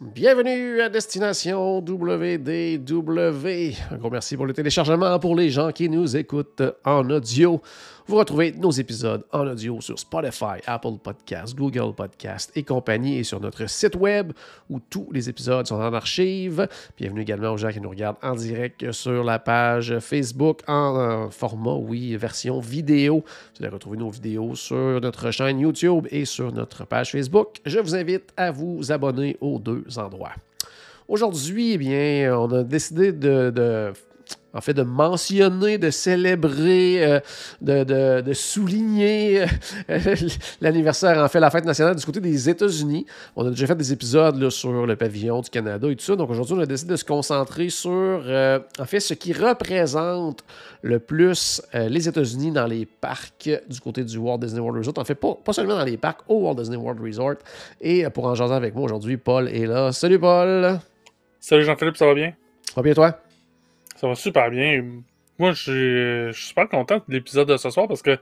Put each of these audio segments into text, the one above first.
Bienvenue à Destination WDW. Un gros merci pour le téléchargement pour les gens qui nous écoutent en audio. Vous retrouvez nos épisodes en audio sur Spotify, Apple Podcasts, Google Podcasts et compagnie et sur notre site web où tous les épisodes sont en archive. Bienvenue également aux gens qui nous regardent en direct sur la page Facebook en, euh, format, oui, version vidéo. Vous allez retrouver nos vidéos sur notre chaîne YouTube et sur notre page Facebook. Je vous invite à vous abonner aux deux endroits. Aujourd'hui, eh bien, on a décidé de, de en fait, de mentionner, de célébrer, euh, de, de, de, souligner euh, l'anniversaire, en fait, la fête nationale du côté des États-Unis. On a déjà fait des épisodes là, sur le pavillon du Canada et tout ça. Donc aujourd'hui, on a décidé de se concentrer sur, euh, en fait, ce qui représente le plus les États-Unis dans les parcs du côté du Walt Disney World Resort. En fait, pas, pas seulement dans les parcs, au Walt Disney World Resort. Et pour en jaser avec moi aujourd'hui, Paul est là. Salut Paul! Salut Jean-Philippe, ça va bien? Ça va bien toi? Ça va super bien. Moi, je suis super content de l'épisode de ce soir parce que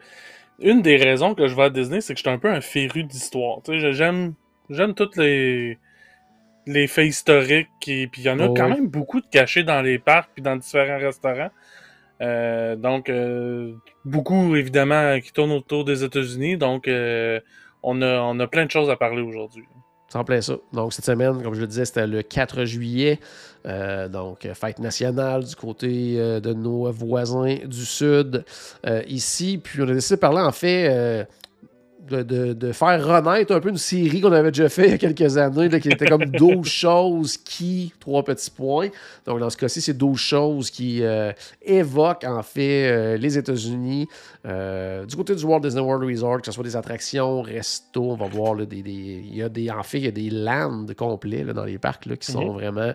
une des raisons que je vais à Disney, c'est que je suis un peu un féru d'histoire. J'aime j'aime toutes les les faits historiques et puis il y en a Oh quand oui. même beaucoup de cachés dans les parcs puis dans différents restaurants. Euh, donc euh, beaucoup évidemment qui tournent autour des États-Unis. Donc euh, on a on a plein de choses à parler aujourd'hui. C'est en plein ça. Donc, cette semaine, comme je le disais, c'était le 4 juillet. Euh, donc, fête nationale du côté euh, de nos voisins du Sud euh, ici. Puis, on a décidé de parler, en fait, de, de- de faire renaître un peu une série qu'on avait déjà fait il y a quelques années, là, qui était comme 12 choses qui, trois petits points. Donc, dans ce cas-ci, c'est 12 choses qui euh, évoquent, en fait, euh, les États-Unis. Euh, du côté du Walt Disney World Resort, que ce soit des attractions, restos, on va voir, là, des, des- il y a des, en fait, il y a des lands complets là, dans les parcs là, qui sont Mhm. vraiment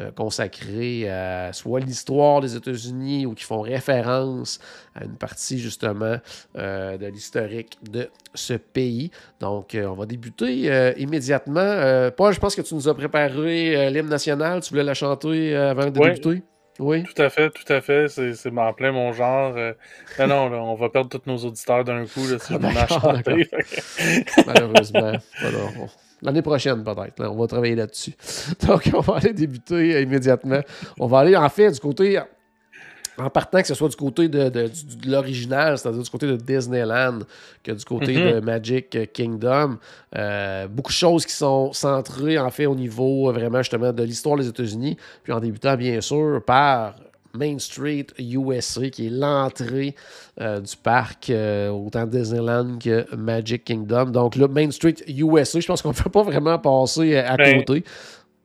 euh, consacrés à soit l'histoire des États-Unis ou qui font référence à une partie justement euh, de l'historique de ce pays. Donc, on va débuter immédiatement. Paul, je pense que tu nous as préparé l'hymne national. Tu voulais la chanter avant de Ouais. débuter? Oui. Tout à fait, tout à fait. C'est, en plein mon genre. Euh, non, non, là, on va perdre tous nos auditeurs d'un coup là, si je D'accord, chanter. Malheureusement. Alors, on- L'année prochaine, peut-être. là, on va travailler là-dessus. Donc, on va aller débuter immédiatement. On va aller, en fait, du côté. En partant que ce soit du côté de, de- du- de l'original, c'est-à-dire du côté de Disneyland, que du côté Mhm. de Magic Kingdom, euh, beaucoup de choses qui sont centrées, en fait, au niveau euh, vraiment, justement, de l'histoire des États-Unis. Puis en débutant, bien sûr, par Main Street USA, qui est l'entrée euh, du parc, euh, autant Disneyland que Magic Kingdom. Donc là, Main Street USA, je pense qu'on ne peut pas vraiment passer à, à Ben, côté.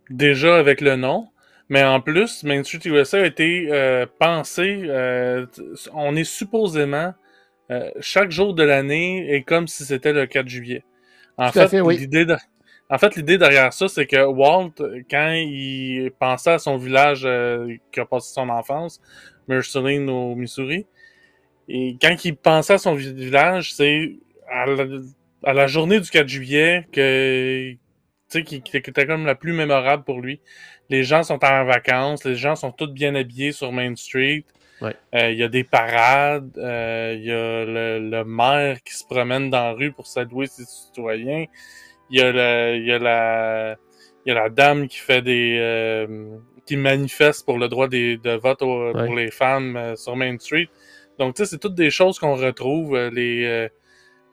Déjà avec le nom. Mais en plus, Main Street USA a été euh, pensé. euh, on est supposément. euh, chaque jour de l'année est comme si c'était le 4 juillet. En Tout fait, fait, oui. l'idée de- En fait, l'idée derrière ça, c'est que Walt, quand il pensait à son village euh, qui a passé son enfance, Merceline au Missouri, et quand il pensait à son vi- village, c'est à la, à la journée du 4 juillet que sais, qui, qui était comme la plus mémorable pour lui. Les gens sont en vacances, les gens sont tous bien habillés sur Main Street. Ouais. Euh, Il y a des parades, euh, il y a le, le maire qui se promène dans la rue pour saluer ses citoyens. Il y a le, il y a la, il y a la dame qui fait des, euh, qui manifeste pour le droit des, de vote au- Ouais. pour les femmes sur Main Street. Donc, tu sais, c'est toutes des choses qu'on retrouve, les,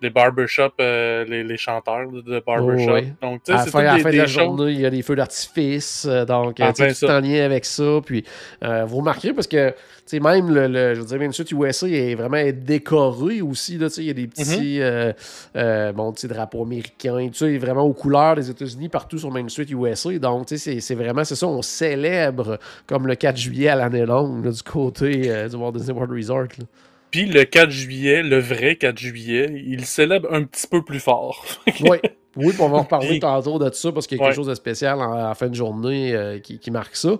les barbershops, euh, les, les chanteurs de barbershop. Oh. Donc, tu À sais, la c'est fin, à des, fin de la journée, il y a des feux d'artifice. euh, donc, euh, En tu tout ça. en lien avec ça. Puis, euh, vous remarquerez, parce que, tu sais, même le, le- je veux dire, Street USA est vraiment décoré aussi. Là, tu sais, il y a des petits euh, euh, bon, tu sais, drapeaux américains. Tu sais, vraiment aux couleurs des États-Unis partout sur Street USA. Donc, tu sais, c'est- c'est vraiment, c'est ça, on célèbre comme le 4 juillet à l'année longue là, du côté euh, du Walt Disney World Resort. là. Puis le 4 juillet, le vrai 4 juillet, il célèbre un petit peu plus fort. Oui, Oui, puis on va en reparler Puis- tantôt de ça parce qu'il y a quelque Ouais. chose de spécial en, en fin de journée euh, qui, qui marque ça.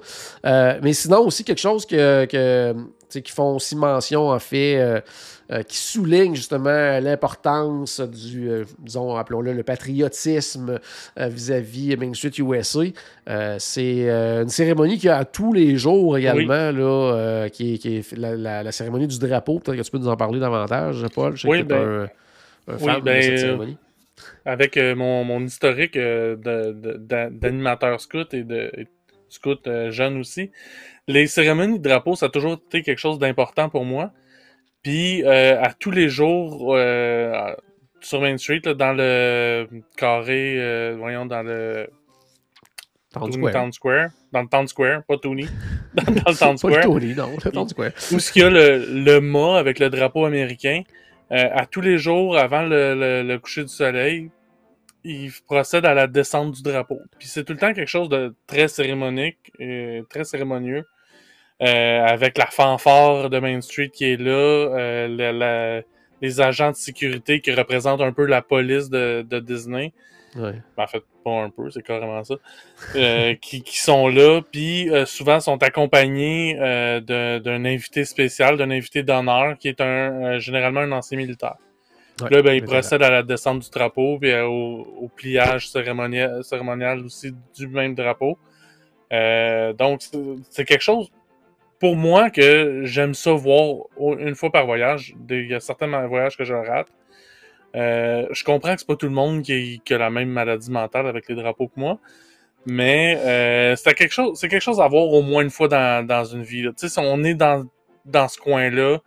Euh, mais sinon, aussi quelque chose que, que tu sais, qui font aussi mention, en fait, euh, euh, qui souligne justement l'importance du, euh, disons, appelons-le le patriotisme euh, vis-à-vis Main Street USA. Euh, c'est euh, une cérémonie qui a tous les jours également, là, euh, qui est, qui est la, la- la cérémonie du drapeau. Peut-être que tu peux nous en parler davantage, Paul. Je sais Oui, que ben, un, un oui, fan ben, de cette euh, cérémonie. avec euh, mon, mon historique euh, d'animateur scout et de et scout euh, jeune aussi, les cérémonies de drapeau, ça a toujours été quelque chose d'important pour moi. Puis euh, à tous les jours euh, sur Main Street, là, dans le carré, euh, voyons, dans le Town Square. Town Square, dans le Town Square, pas Toonie, dans, dans le Town Pas Square, Tony, non, le Town Square. où ce qu'il y a le, le mât avec le drapeau américain, euh, à tous les jours avant le, le- le coucher du soleil, il procède à la descente du drapeau. Puis c'est tout le temps quelque chose de très cérémonique, et très cérémonieux, euh, avec la fanfare de Main Street qui est là, euh, la- la- les agents de sécurité qui représentent un peu la police de, de Disney. Ouais. Ben, en fait, pas un peu, c'est carrément ça. Euh, qui, qui sont là, puis euh, souvent sont accompagnés euh, d'un invité spécial, d'un invité d'honneur, qui est un généralement un ancien militaire. Ouais, là, ben, il procède à la descente du drapeau, puis au, au pliage cérémonial, cérémonial aussi du même drapeau. Donc, c'est quelque chose, pour moi, que j'aime ça voir une fois par voyage. Il y a certains voyages que je rate. Euh, je comprends que c'est pas tout le monde qui, qui a la même maladie mentale avec les drapeaux que moi, mais euh, c'est quelque chose, c'est quelque chose à voir au moins une fois dans, dans une vie. Tu sais, si on est dans, dans ce coin-là,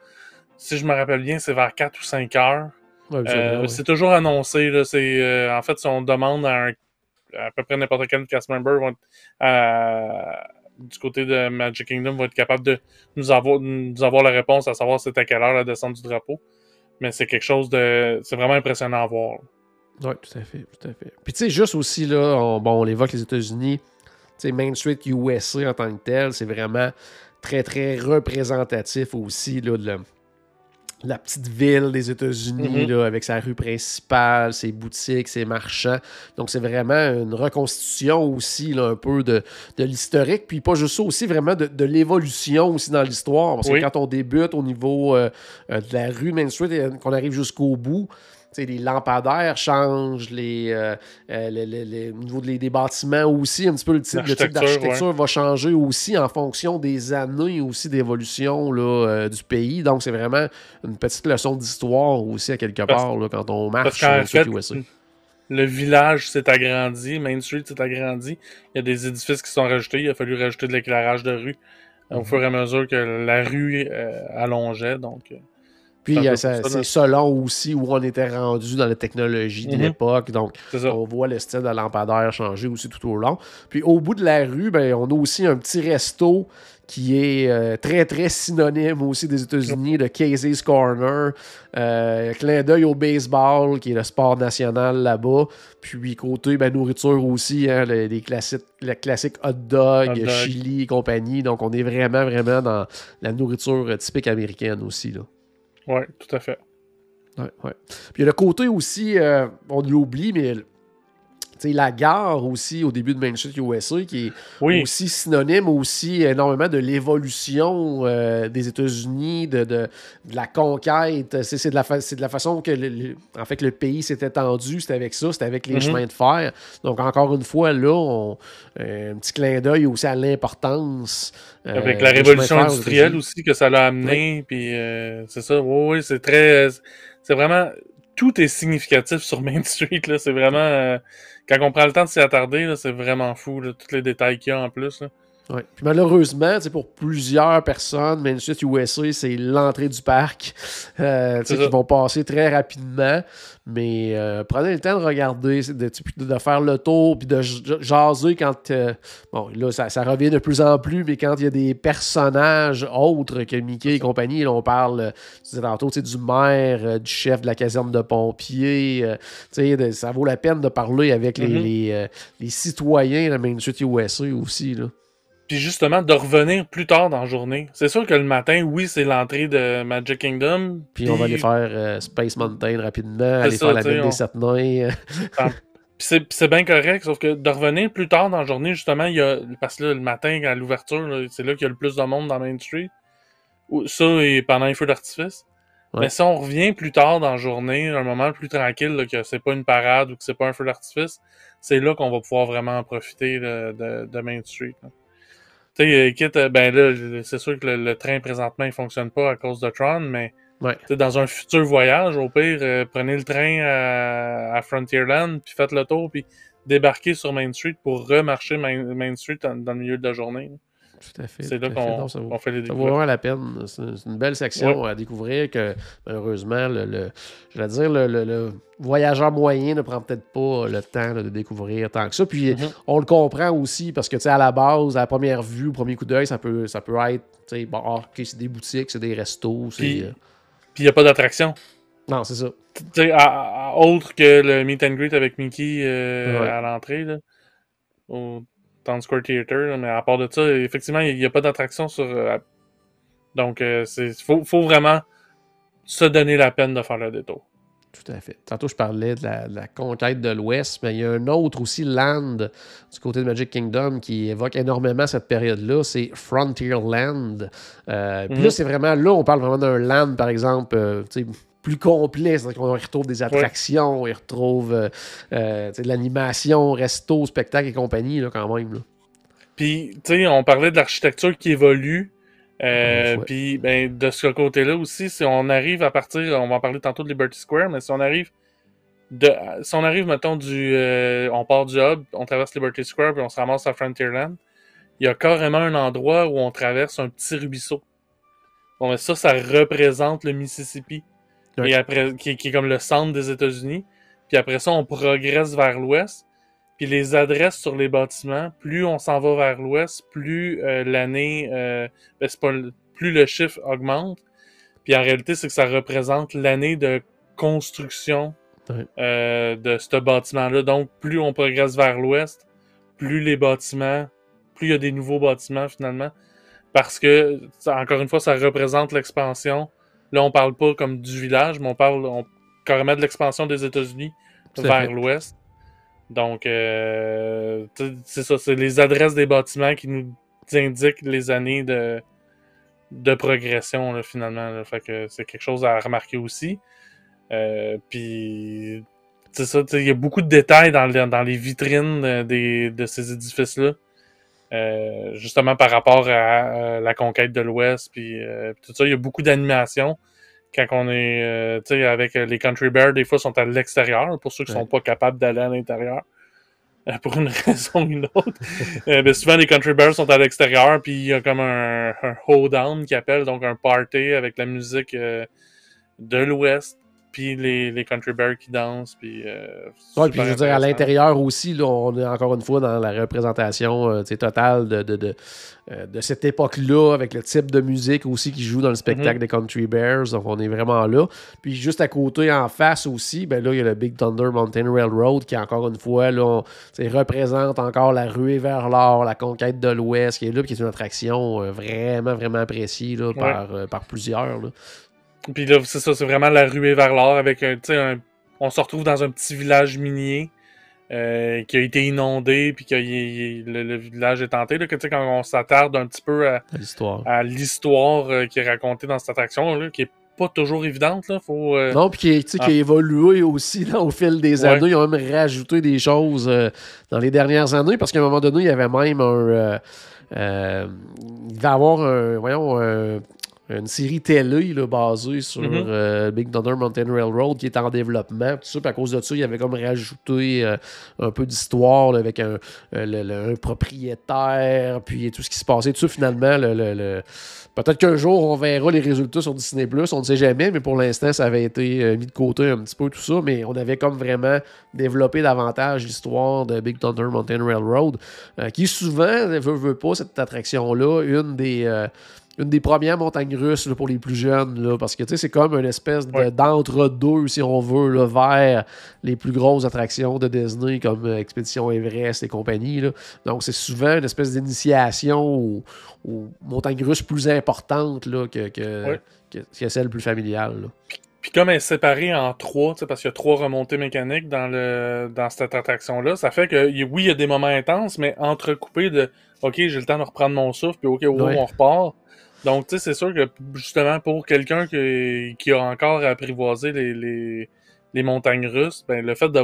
si je me rappelle bien, c'est vers 4 ou 5 heures. Ouais, Euh, ouais. C'est toujours annoncé. Là, en fait, si on demande à, un, à peu près n'importe quel cast member du côté de Magic Kingdom va être capable de nous avoir, nous avoir la réponse à savoir c'est à quelle heure la descente du drapeau. Mais c'est quelque chose de. C'est vraiment impressionnant à voir. Oui, tout à fait, tout à fait. Puis tu sais, juste aussi, là, on, bon, on évoque les États-Unis, tu sais, Main Street USA en tant que tel, c'est vraiment très, très représentatif aussi, là, de la, petite ville des États-Unis, Mhm. là, avec sa rue principale, ses boutiques, ses marchands. Donc, c'est vraiment une reconstitution aussi, là, un peu de, de l'historique, puis pas juste ça, aussi vraiment de, de l'évolution aussi dans l'histoire. Parce Oui. que quand on débute au niveau euh, euh, de la rue Main Street et qu'on arrive jusqu'au bout, les lampadaires changent, les, euh, les- les- les- au niveau des, des bâtiments aussi, un petit peu le type, le type d'architecture va changer aussi en fonction des années aussi d'évolution euh, du pays. Donc, c'est vraiment une petite leçon d'histoire aussi à quelque Parce- part là, quand on marche sur fait, USA. le village s'est agrandi, Main Street s'est agrandi. Il y a des édifices qui sont rajoutés. Il a fallu rajouter de l'éclairage de rue au Mhm. fur et à mesure que la rue euh, allongeait. Donc, euh, Puis, euh, c'est selon aussi où on était rendu dans la technologie de Mhm. l'époque. Donc. On voit le style de lampadaire changer aussi tout au long. Puis au bout de la rue, ben, on a aussi un petit resto qui est euh, très, très synonyme aussi des États-Unis, le Casey's Corner. Euh, clin d'œil au baseball, qui est le sport national là-bas. Puis côté ben, nourriture aussi, hein, les, les classiques, le classique hot dog, Hot dog. chili et compagnie. Donc on est vraiment, vraiment dans la nourriture typique américaine aussi. Là. Ouais, tout à fait. Ouais, ouais. Puis il y a le côté aussi, euh, on l'oublie, mais la gare aussi au début de Street USA qui est Oui, aussi synonyme aussi énormément de l'évolution euh, des États-Unis, de, de- de la conquête. C'est c'est de, la de la façon que le, le- en fait, que le pays s'est étendu, c'était avec ça, c'était avec les Mhm. chemins de fer. Donc encore une fois, là, on- euh, un petit clin d'œil aussi à l'importance. euh, avec la révolution fer industrielle aussi que ça l'a amené. Puis c'est ça. Oui, oui, c'est très. C'est vraiment. Tout est significatif sur Main Street. là. C'est vraiment. euh, quand on prend le temps de s'y attarder, c'est vraiment fou. Là, tous les détails qu'il y a en plus. là. Ouais. Puis malheureusement, pour plusieurs personnes, Main Street USA, c'est l'entrée du parc euh, qui vont passer très rapidement. Mais euh, prenez le temps de regarder, de, faire le tour, puis de jaser quand... euh, bon, là, ça, ça revient de plus en plus, mais quand il y a des personnages autres que Mickey et compagnie, là, on parle, euh, tu tantôt, tu sais, du maire, du chef de la caserne de pompiers, de- ça vaut la peine de parler avec les, les, les citoyens de Main Street USA aussi, là. Puis justement, de revenir plus tard dans la journée. C'est sûr que le matin, oui, c'est l'entrée de Magic Kingdom. Puis on va aller faire euh, Space Mountain rapidement, aller ça, faire la belle on- des sept nains. C'est, bien correct, sauf que de revenir plus tard dans la journée, justement, il y a. Parce que là, le matin, à l'ouverture, c'est là qu'il y a le plus de monde dans Main Street. Ça et pendant les feux d'artifice. Ouais. Mais si on revient plus tard dans la journée, un moment plus tranquille, là, que c'est pas une parade ou que c'est pas un feu d'artifice, c'est là qu'on va pouvoir vraiment en profiter de, de Main Street. là. Tu sais, euh, quitte, euh, ben là, c'est sûr que le, le train présentement il fonctionne pas à cause de Tron, mais Ouais. dans un futur voyage, au pire, euh, prenez le train à, à Frontierland, puis faites le tour, puis débarquez sur Main Street pour remarcher Main, Main Street dans, dans le milieu de la journée. Tout à fait. C'est là fait. qu'on fait les Ça vaut découvertes. vraiment la peine. C'est une belle section à découvrir que malheureusement, le, le- je vais dire, le, le- le voyageur moyen ne prend peut-être pas le temps là, de découvrir tant que ça. Puis Mhm. on le comprend aussi parce que tu sais, à la base, à la première vue, au premier coup d'œil, ça peut, ça peut être tu sais, bon, ah, c'est des boutiques, c'est des restos. Puis- euh, il n'y a pas d'attraction. Non, c'est ça. Tu sais, autre que le meet and greet avec Mickey euh, Ouais. à l'entrée, là, au Town Square Theater, là, mais à part de ça, effectivement, il n'y a pas d'attraction sur. euh, donc, il faut, faut vraiment se donner la peine de faire le détour. Tout à fait. Tantôt, je parlais de la, de la conquête de l'Ouest, mais il y a un autre aussi, Land, du côté de Magic Kingdom, qui évoque énormément cette période-là. C'est Frontierland. Euh, Puis là, c'est vraiment, là, on parle vraiment d'un land, par exemple, euh, plus complet. C'est-à-dire qu'on retrouve des attractions, on y retrouve euh, euh, de l'animation, resto, spectacle et compagnie, là, quand même. là. Puis, tu sais, on parlait de l'architecture qui évolue. Euh, Ouais. Puis, ben, de ce côté-là aussi, si on arrive à partir, on va en parler tantôt de Liberty Square, mais si on arrive de, si on arrive, mettons, du, euh, on part du hub, on traverse Liberty Square, puis on se ramasse à Frontierland, il y a carrément un endroit où on traverse un petit ruisseau. Bon, mais ça, ça représente le Mississippi, Ouais. et après, qui, qui est comme le centre des États-Unis. Puis après ça, on progresse vers l'ouest. Puis les adresses sur les bâtiments, plus on s'en va vers l'ouest, plus euh, l'année, euh, ben, c'est pas le- plus le chiffre augmente. Puis en réalité, c'est que ça représente l'année de construction Ouais. euh, de ce bâtiment-là. Donc, plus on progresse vers l'ouest, plus les bâtiments, plus il y a des nouveaux bâtiments finalement. Parce que, encore une fois, ça représente l'expansion. Là, on parle pas comme du village, mais on parle on- carrément de l'expansion des États-Unis vers l'ouest. Donc, euh, c'est ça, c'est les adresses des bâtiments qui nous indiquent les années de, de progression, là, finalement. là. Fait que c'est quelque chose à remarquer aussi. Euh, Puis, c'est ça, il y a beaucoup de détails dans, le- dans les vitrines euh, des, de ces édifices-là. Euh, justement par rapport à, euh, la conquête de l'Ouest, puis euh, puis tout ça, il y a beaucoup d'animation. Quand on est, tu sais, avec les Country Bears, des fois, sont à l'extérieur, pour ceux qui Ouais. sont pas capables d'aller à l'intérieur, pour une raison ou une autre. Ben, souvent, les Country Bears sont à l'extérieur, puis il y a comme un, un hold-down qui appelle, donc un party avec la musique de l'Ouest, puis les, les Country Bears qui dansent, puis... Euh, Ouais, puis je veux dire, à l'intérieur aussi, là, on est encore une fois dans la représentation euh, totale de, de, de, euh, de cette époque-là, avec le type de musique aussi qui joue dans le spectacle Mhm. des Country Bears. Donc, on est vraiment là. Puis juste à côté, en face aussi, ben là, il y a le Big Thunder Mountain Railroad qui, encore une fois, là, on- représente encore la ruée vers l'or, la conquête de l'Ouest, qui est là, puis qui est une attraction euh, vraiment, vraiment appréciée là, par, par plusieurs. là. Puis là, c'est ça, c'est vraiment la ruée vers l'or avec un, tu sais, un- on se retrouve dans un petit village minier euh, qui a été inondé, puis que le, le village est tenté. Là, que, tu sais, quand on s'attarde un petit peu à, L'histoire. euh, qui est racontée dans cette attraction, là, qui est pas toujours évidente, là, faut. euh, Non, puis qui, est- qui a évolué aussi là, au fil des Ouais. années. Ils ont même rajouté des choses euh, dans les dernières années parce qu'à un moment donné, il y avait même un. euh, il va y avoir un, voyons, un- une série télé là, basée sur Mhm. euh, Big Thunder Mountain Railroad qui est en développement. Tout ça, puis à cause de ça, il y avait comme rajouté euh, un peu d'histoire avec un, euh, le- le- un propriétaire, puis tout ce qui se passait. Tout ça, finalement, le- le- le, Peut-être qu'un jour, on verra les résultats sur Disney+, on ne sait jamais, mais pour l'instant, ça avait été mis de côté un petit peu tout ça, mais on avait comme vraiment développé davantage l'histoire de Big Thunder Mountain Railroad, qui souvent, ne veut, veut pas, cette attraction-là, une des... une des premières montagnes russes là, pour les plus jeunes, là, parce que c'est comme une espèce Ouais. d'entre-deux, si on veut, là, vers les plus grosses attractions de Disney comme euh, Expédition Everest et compagnie. là. Donc, c'est souvent une espèce d'initiation aux, aux montagnes russes plus importantes là, que, que, Ouais. que, que celle plus familiale. Puis comme elle est séparée en trois, parce qu'il y a trois remontées mécaniques dans le dans cette attraction-là, ça fait que oui, il y a des moments intenses, mais entrecoupés de OK, j'ai le temps de reprendre mon souffle, puis OK, wow, Ouais. on repart. Donc, tu sais, c'est sûr que justement pour quelqu'un qui, qui a encore à apprivoiser les, les, les montagnes russes, ben le fait de,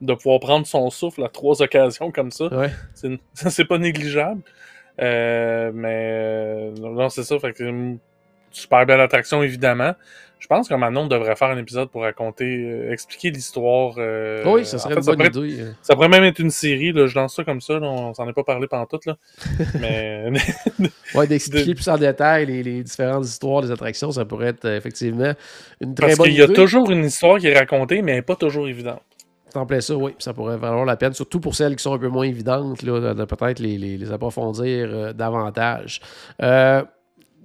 de pouvoir prendre son souffle à trois occasions comme ça, Ouais. c'est c'est pas négligeable. Euh, mais euh, non, c'est ça. Fait que super belle attraction, évidemment. Je pense que Manon devrait faire un épisode pour raconter, euh, expliquer l'histoire. euh, oui, ça en serait fait, une bonne pourrait, idée. euh. ça pourrait même être une série. Là, je lance ça comme ça. Là, on s'en est pas parlé pendant tout. Là. mais Ouais, d'expliquer de- plus en détail les, les différentes histoires des attractions, ça pourrait être effectivement une très parce bonne qu'il y a idée. toujours une histoire qui est racontée, mais elle n'est pas toujours évidente. En plein ça, oui. Ça pourrait valoir la peine, surtout pour celles qui sont un peu moins évidentes, là, de, de peut-être les, les- les approfondir euh, davantage. Euh,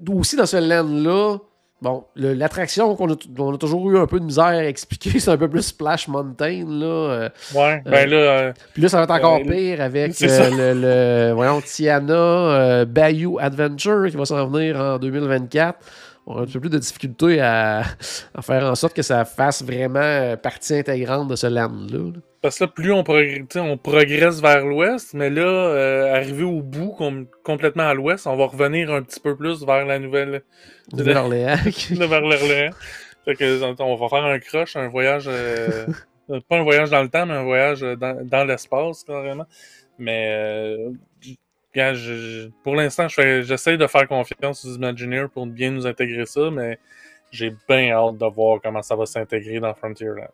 aussi dans ce land-là, bon, l'attraction qu'on a, a toujours eu un peu de misère à expliquer, c'est un peu plus Splash Mountain. Là, euh. Ouais, ben là, euh, Puis là, ça va être encore Euh, pire avec euh, le, le- voyons, Tiana euh, Bayou Adventure qui va s'en venir en 2024. On a un peu plus de difficulté à, à faire en sorte que ça fasse vraiment euh, partie intégrante de ce land-là. là. Parce que là, plus on, progr- on progresse vers l'ouest, mais là, euh, arrivé au bout, com- complètement à l'ouest, on va revenir un petit peu plus vers la nouvelle, Nouvelle-Orléans. là, vers l'Orléans. Fait que, on va faire un crush, un voyage, euh, pas un voyage dans le temps, mais un voyage dans, dans l'espace, carrément. Mais, euh, je- je- pour l'instant, j'essaie de faire confiance aux Imagineers pour bien nous intégrer ça, mais j'ai bien hâte de voir comment ça va s'intégrer dans Frontierland.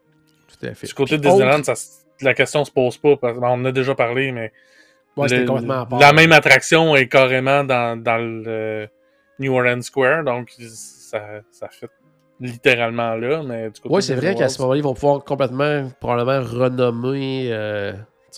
Tout à fait. Du côté de Disneyland, autre- ça s- la question se pose pas, parce qu'on en a déjà parlé, mais Ouais, c'était le- complètement à part. la même attraction est carrément dans, dans le New Orleans Square, donc ça, ça fait littéralement là, mais du côté c'est vrai qu'à ce moment-là, ils vont pouvoir complètement, probablement, renommer, euh,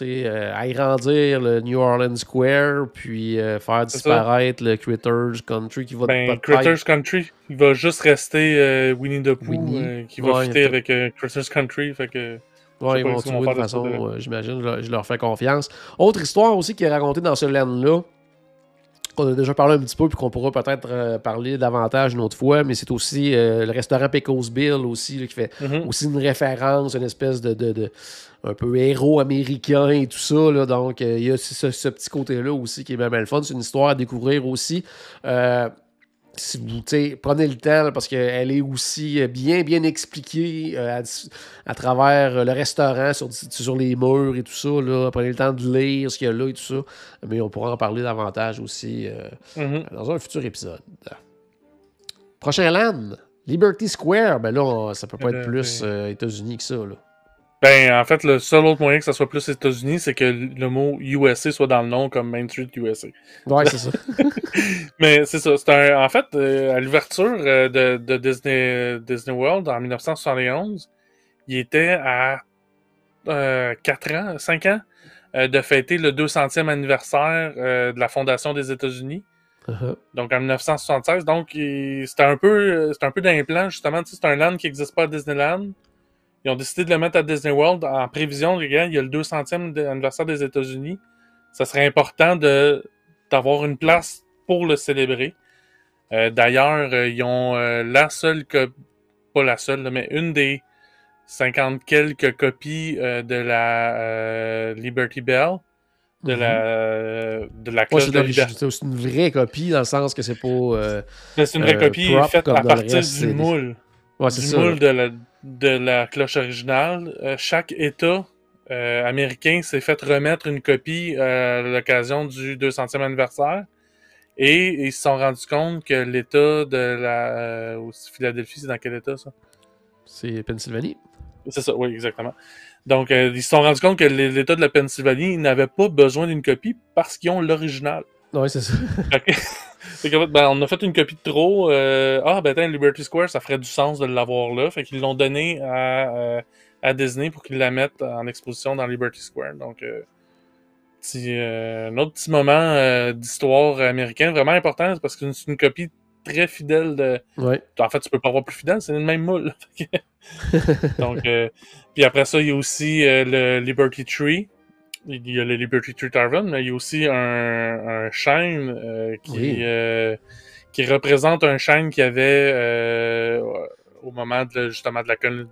euh, agrandir le New Orleans Square, puis euh, faire disparaître le Critters Country qui va Ben, Critters Country, il va juste rester euh, Winnie the Pooh, euh, qui va Ouais, fitter avec Critters Country, fait que... Ouais, ils vont trouver de de façon, euh, j'imagine, je leur- je leur fais confiance. Autre histoire aussi qui est racontée dans ce land-là, qu'on a déjà parlé un petit peu, puis qu'on pourra peut-être euh, parler davantage une autre fois, mais c'est aussi euh, le restaurant Pecos Bill aussi, là, qui fait Mhm. aussi une référence, une espèce de, de- de- un peu héros américain et tout ça. Là, donc, euh, il y a ce, ce petit côté-là aussi qui est bien, bien le fun. C'est une histoire à découvrir aussi. Euh, si vous prenez le temps parce qu'elle est aussi bien, bien expliquée euh, à, à travers le restaurant, sur, sur les murs et tout ça. Là. Prenez le temps de lire ce qu'il y a là et tout ça. Mais on pourra en parler davantage aussi euh, Mhm. dans un futur épisode. Prochain land, Liberty Square. Ben là, on- ça peut pas Euh, être plus ben- euh, États-Unis que ça. Là. Ben, en fait, le seul autre moyen que ça soit plus États-Unis, c'est que le mot USA soit dans le nom comme Main Street USA. Ouais, c'est ça. Mais c'est ça. C'est un, en fait, euh, à l'ouverture euh, de, de Disney, Disney World en 1971, il était à euh, 4 ans, 5 ans euh, de fêter le 200e anniversaire euh, de la fondation des États-Unis. Uh-huh. Donc en 1976. Donc il- c'était un peu euh, c'était un peu d'implant justement. Tu sais, c'est un land qui n'existe pas à Disneyland. Ils ont décidé de le mettre à Disney World en prévision. Regarde, il y a le 200e de- anniversaire des États-Unis. Ça serait important de d'avoir une place pour le célébrer. Euh, D'ailleurs, euh, ils ont euh, la seule co- pas la seule, mais une des 50 quelques copies de la Liberty Bell, de la euh, de la cloche c'est de d'origine- liberté. c'est aussi une vraie copie dans le sens que c'est pas. C'est une vraie copie faite comme à partir du moule. Ouais, c'est du ça. moule de la, de la cloche originale. Euh, chaque État euh, américain s'est fait remettre une copie euh, à l'occasion du 200e anniversaire. Et ils se sont rendus compte que l'État de la... Philadelphie, c'est dans quel État, ça? C'est Pennsylvanie. C'est ça, oui, exactement. Donc, euh, ils se sont rendus compte que l'État de la Pennsylvanie n'avait pas besoin d'une copie parce qu'ils ont l'original. Ouais, c'est ça. Fait que- ben, on a fait une copie de trop. euh, ah, ben, attends, Liberty Square, ça ferait du sens de l'avoir là. Fait qu'ils l'ont donné à, euh, à Disney pour qu'ils la mettent en exposition dans Liberty Square. Donc, euh, petit, euh, un autre petit moment d'histoire américaine vraiment important parce que c'est une copie très fidèle de. Ouais. En fait, tu peux pas avoir plus fidèle, c'est le même moule. Donc, puis après ça, il y a aussi le Liberty Tree. Il y a le Liberty Tree Tavern, mais il y a aussi un, un chêne euh, qui, Oui. euh, qui représente un chêne qui avait euh, au moment de, justement de la, de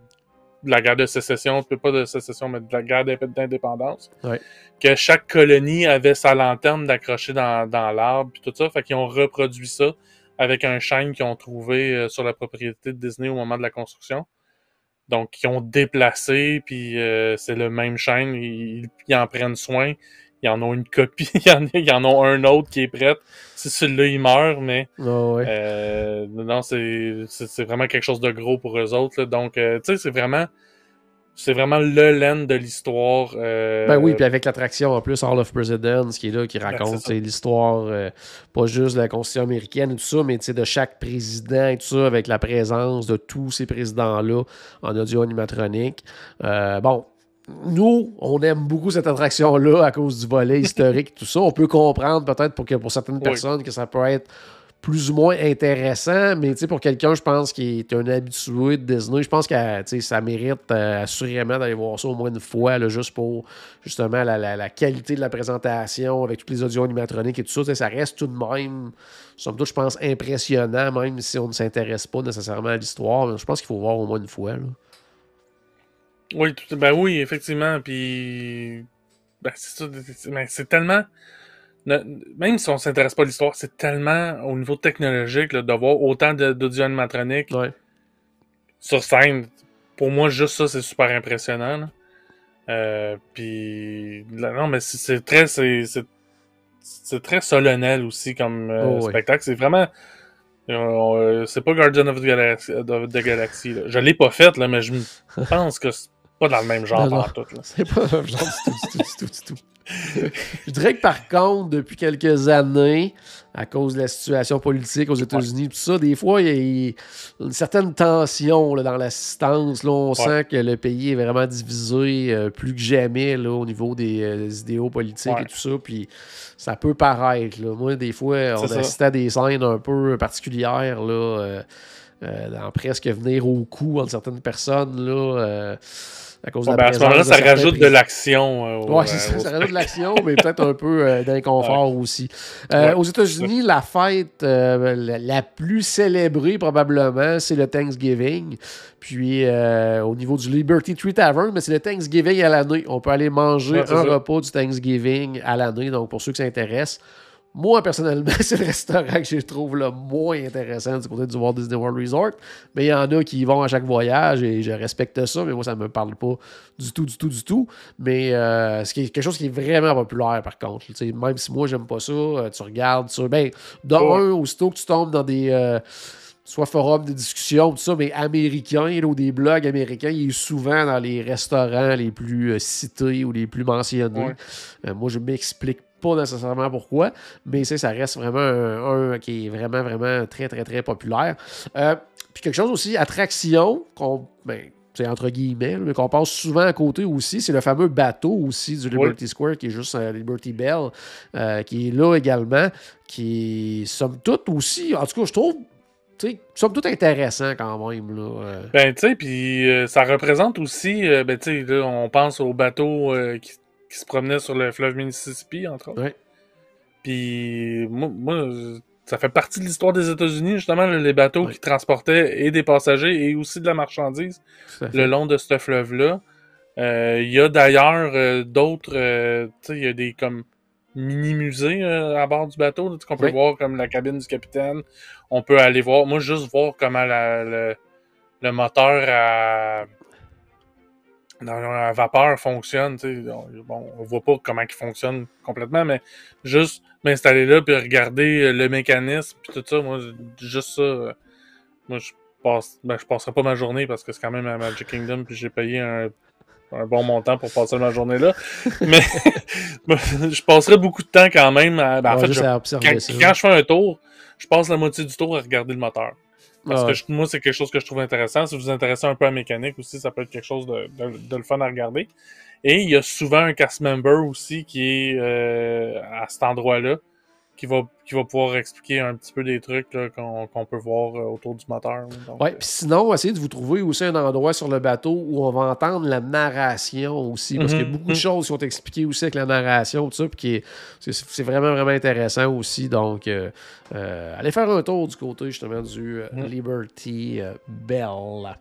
la guerre de sécession, pas de sécession, mais de la guerre d'indépendance, Ouais. que chaque colonie avait sa lanterne d'accrocher dans, dans l'arbre, puis tout ça. Fait qu'ils ont reproduit ça avec un chêne qu'ils ont trouvé euh, sur la propriété de Disney au moment de la construction. Donc, ils ont déplacé, puis euh, c'est le même chêne, ils, ils en prennent soin. Ils en ont une copie, il y en, a- ils en ont un autre qui est prêt. Si celui-là, il meurt, mais ouais. euh, non, c'est c'est c'est vraiment quelque chose de gros pour eux autres. là. Donc, euh, tu sais, c'est vraiment c'est vraiment le land de l'histoire. euh, Ben oui, puis avec l'attraction en plus, Hall of Presidents, qui est là, qui raconte l'histoire, euh, pas juste de la Constitution américaine et tout ça, mais de chaque président et tout ça, avec la présence de tous ces présidents-là en audio animatronique. Euh, bon. Nous, on aime beaucoup cette attraction-là à cause du volet historique et tout ça. On peut comprendre peut-être pour, que, pour certaines personnes que ça peut être plus ou moins intéressant, mais pour quelqu'un, je pense, qui est un habitué de Disney, je pense que ça mérite euh, assurément d'aller voir ça au moins une fois, juste pour justement la, qualité de la présentation avec tous les audios animatroniques et tout ça. Ça reste tout de même, somme toute, je pense, impressionnant, même si on ne s'intéresse pas nécessairement à l'histoire. Je pense qu'il faut voir au moins une fois. là. Oui, ben oui, effectivement. Puis, ben ben, c'est tellement. Même si on s'intéresse pas à l'histoire, c'est tellement au niveau technologique là, de voir autant de- d'audio animatronique Ouais. sur scène. Pour moi, juste ça, c'est super impressionnant. Euh, puis, non, mais c'est- très, c'est très solennel aussi comme euh, Oh, spectacle. C'est vraiment. euh, c'est pas Guardian of the Galaxy. of the Galaxy, là. Je l'ai pas fait, là, mais je pense que c'est pas dans le même genre là. C'est pas le même genre tout, du tout, du tout, du tout. Je dirais que par contre, depuis quelques années, à cause de la situation politique aux États-Unis, tout ça, des fois, il y a- une certaine tension là, dans l'assistance. Là, on sent que le pays est vraiment divisé euh, plus que jamais là, au niveau des, euh, des idéaux politiques Ouais. et tout ça. Puis ça peut paraître. Là. Moi, des fois, on assistait à des scènes un peu particulières. Là, euh, euh, dans presque venir au cou entre certaines personnes. Là, à cause de Ouais, la ben, à ce moment-là, présence de ça rajoute de l'action. euh, c'est euh, ça, ça rajoute de l'action, mais peut-être un peu euh, d'inconfort aussi. Euh, Ouais. Aux États-Unis, la fête euh, la, plus célébrée, probablement, c'est le Thanksgiving. Puis, euh, au niveau du Liberty Tree Tavern, mais c'est le Thanksgiving à l'année. On peut aller manger un ça. repas du Thanksgiving à l'année. Donc, pour ceux qui s'intéressent, moi, personnellement, c'est le restaurant que je trouve le moins intéressant du côté du Walt Disney World Resort. Mais il y en a qui y vont à chaque voyage et je respecte ça, mais moi, ça ne me parle pas du tout, du tout, du tout. Mais euh, c'est quelque chose qui est vraiment populaire, par contre. Même si moi, j'aime pas ça, euh, tu regardes sur. Ben, d'un, Ouais. aussitôt que tu tombes dans des. euh, soit forums de discussion, tout ça, mais américains, là, ou des blogs américains, il est souvent dans les restaurants les plus euh, cités ou les plus mentionnés. Ouais. Euh, moi, je m'explique pas nécessairement pourquoi, mais ça reste vraiment un, un qui est vraiment, vraiment très, très, très populaire. Euh, puis quelque chose aussi, attraction, qu'on, ben, c'est entre guillemets, mais qu'on passe souvent à côté aussi, c'est le fameux bateau aussi du Liberty Square, qui est juste euh, Liberty Bell, euh, qui est là également, qui somme toute aussi, en tout cas, je trouve, somme toute intéressant quand même. Là, euh. Ben, tu sais, puis ça représente aussi, ben, tu sais, on pense aux bateaux euh, qui, qui se promenaient sur le fleuve Mississippi, entre autres. Ouais. Puis, moi, moi, ça fait partie de l'histoire des États-Unis, justement, les bateaux Ouais. qui transportaient et des passagers et aussi de la marchandise le long de ce fleuve-là. Euh, Il y a d'ailleurs euh, d'autres, euh, tu sais, il y a des comme mini-musées à bord du bateau, qu'on peut Oui. voir comme la cabine du capitaine. On peut aller voir, moi juste voir comment la- le, le moteur à, dans la vapeur fonctionne. tu sais. On, bon, on voit pas comment il fonctionne complètement, mais juste m'installer là puis regarder euh, le mécanisme puis tout ça, moi juste ça, euh, moi je passe, ben, je passerai pas ma journée parce que c'est quand même à Magic Kingdom puis j'ai payé un, un bon montant pour passer ma journée là, mais je passerai beaucoup de temps quand même. À, ben, en Ouais, fait, je- ça. quand je fais un tour, je passe la moitié du tour à regarder le moteur. Parce Ah que moi, c'est quelque chose que je trouve intéressant. Si vous vous intéressez un peu à la mécanique aussi, ça peut être quelque chose de, de, de le fun à regarder. Et il y a souvent un cast member aussi qui est euh, à cet endroit-là, qui va, qui va pouvoir expliquer un petit peu des trucs qu'on peut voir euh, autour du moteur. Oui, puis sinon, essayez de vous trouver aussi un endroit sur le bateau où on va entendre la narration aussi, parce qu'il y a mhm, beaucoup de mhm. choses qui sont expliquées aussi avec la narration, tout ça, puis c'est vraiment, vraiment intéressant aussi. Donc, euh, euh, allez faire un tour du côté justement du mhm. Liberty Bell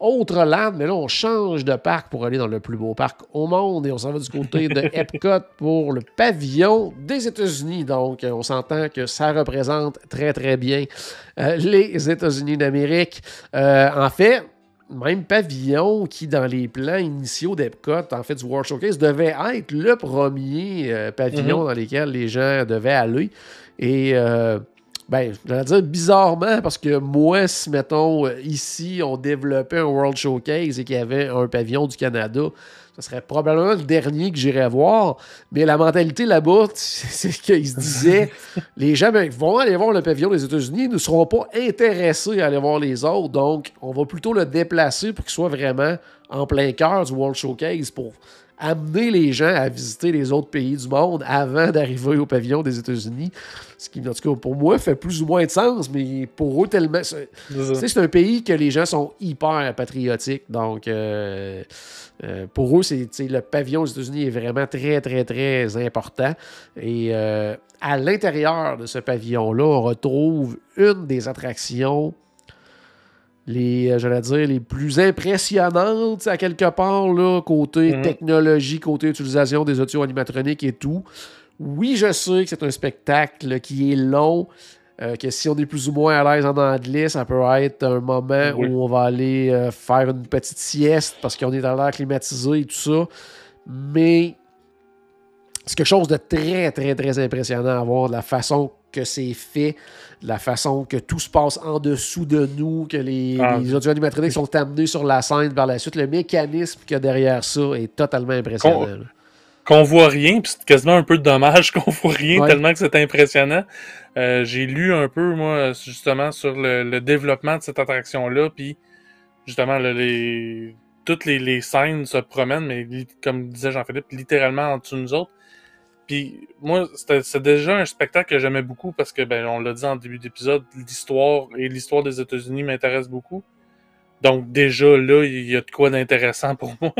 autre land, mais là, on change de parc pour aller dans le plus beau parc au monde et on s'en va du côté de Epcot pour le pavillon des États-Unis. Donc, on s'entend que ça représente très, très bien euh, les États-Unis d'Amérique. Euh, en fait, même pavillon qui, dans les plans initiaux d'Epcot, en fait, du World Showcase, devait être le premier euh, pavillon mm-hmm. dans lequel les gens devaient aller. Et ben, je vais dire bizarrement, parce que moi, si, mettons, ici, on développait un World Showcase et qu'il y avait un pavillon du Canada, ce serait probablement le dernier que j'irais voir. Mais la mentalité là-bas, c'est qu'ils se disaient les gens ben, vont aller voir le pavillon des États-Unis, ne seront pas intéressés à aller voir les autres. Donc, on va plutôt le déplacer pour qu'il soit vraiment en plein cœur du World Showcase pour amener les gens à visiter les autres pays du monde avant d'arriver au pavillon des États-Unis. Ce qui, en tout cas, pour moi, fait plus ou moins de sens, mais pour eux, tellement. C'est un pays que les gens sont hyper patriotiques. Donc, euh, euh, pour eux, c'est le pavillon des États-Unis est vraiment très, très, très important. Et euh, à l'intérieur de ce pavillon-là, on retrouve une des attractions les, euh, dire, les plus impressionnantes à quelque part, là, côté mhm. technologie, côté utilisation des audio animatroniques et tout. Oui, je sais que c'est un spectacle qui est long, euh, que si on est plus ou moins à l'aise en anglais, ça peut être un moment où on va aller euh, faire une petite sieste parce qu'on est dans l'air climatisé et tout ça. Mais c'est quelque chose de très, très, très impressionnant à voir, de la façon que c'est fait, la façon que tout se passe en dessous de nous, que les, ah. audio animatroniques sont amenés sur la scène par la suite. Le mécanisme qu'il y a derrière ça est totalement impressionnant. Qu'on voit rien, puis c'est quasiment un peu dommage qu'on voit rien tellement que c'est impressionnant. Euh, j'ai lu un peu, moi, justement, sur le, développement de cette attraction-là, puis justement, les, toutes les, les, scènes se promènent, mais comme disait Jean-Philippe, littéralement en dessous de nous autres. Puis moi, c'est déjà un spectacle que j'aimais beaucoup parce que, ben, on l'a dit en début d'épisode, l'histoire et l'histoire des États-Unis m'intéresse beaucoup. Donc déjà là, il y a de quoi d'intéressant pour moi.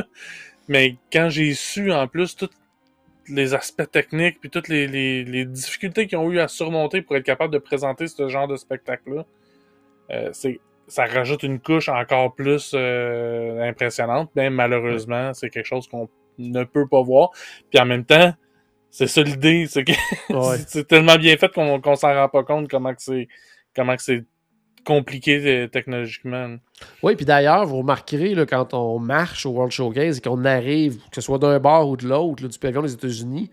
Mais quand j'ai su en plus tous les aspects techniques puis toutes les, les, difficultés qu'ils ont eu à surmonter pour être capable de présenter ce genre de spectacle-là, euh, c'est ça rajoute une couche encore plus euh, impressionnante. Mais malheureusement, c'est quelque chose qu'on ne peut pas voir. Puis en même temps, c'est ça l'idée, c'est que c'est tellement bien fait qu'on s'en rend pas compte comment que c'est comment que c'est compliqué euh, technologiquement. Oui, puis d'ailleurs, vous remarquerez là, quand on marche au World Showcase et qu'on arrive, que ce soit d'un bord ou de l'autre du pavillon des États-Unis,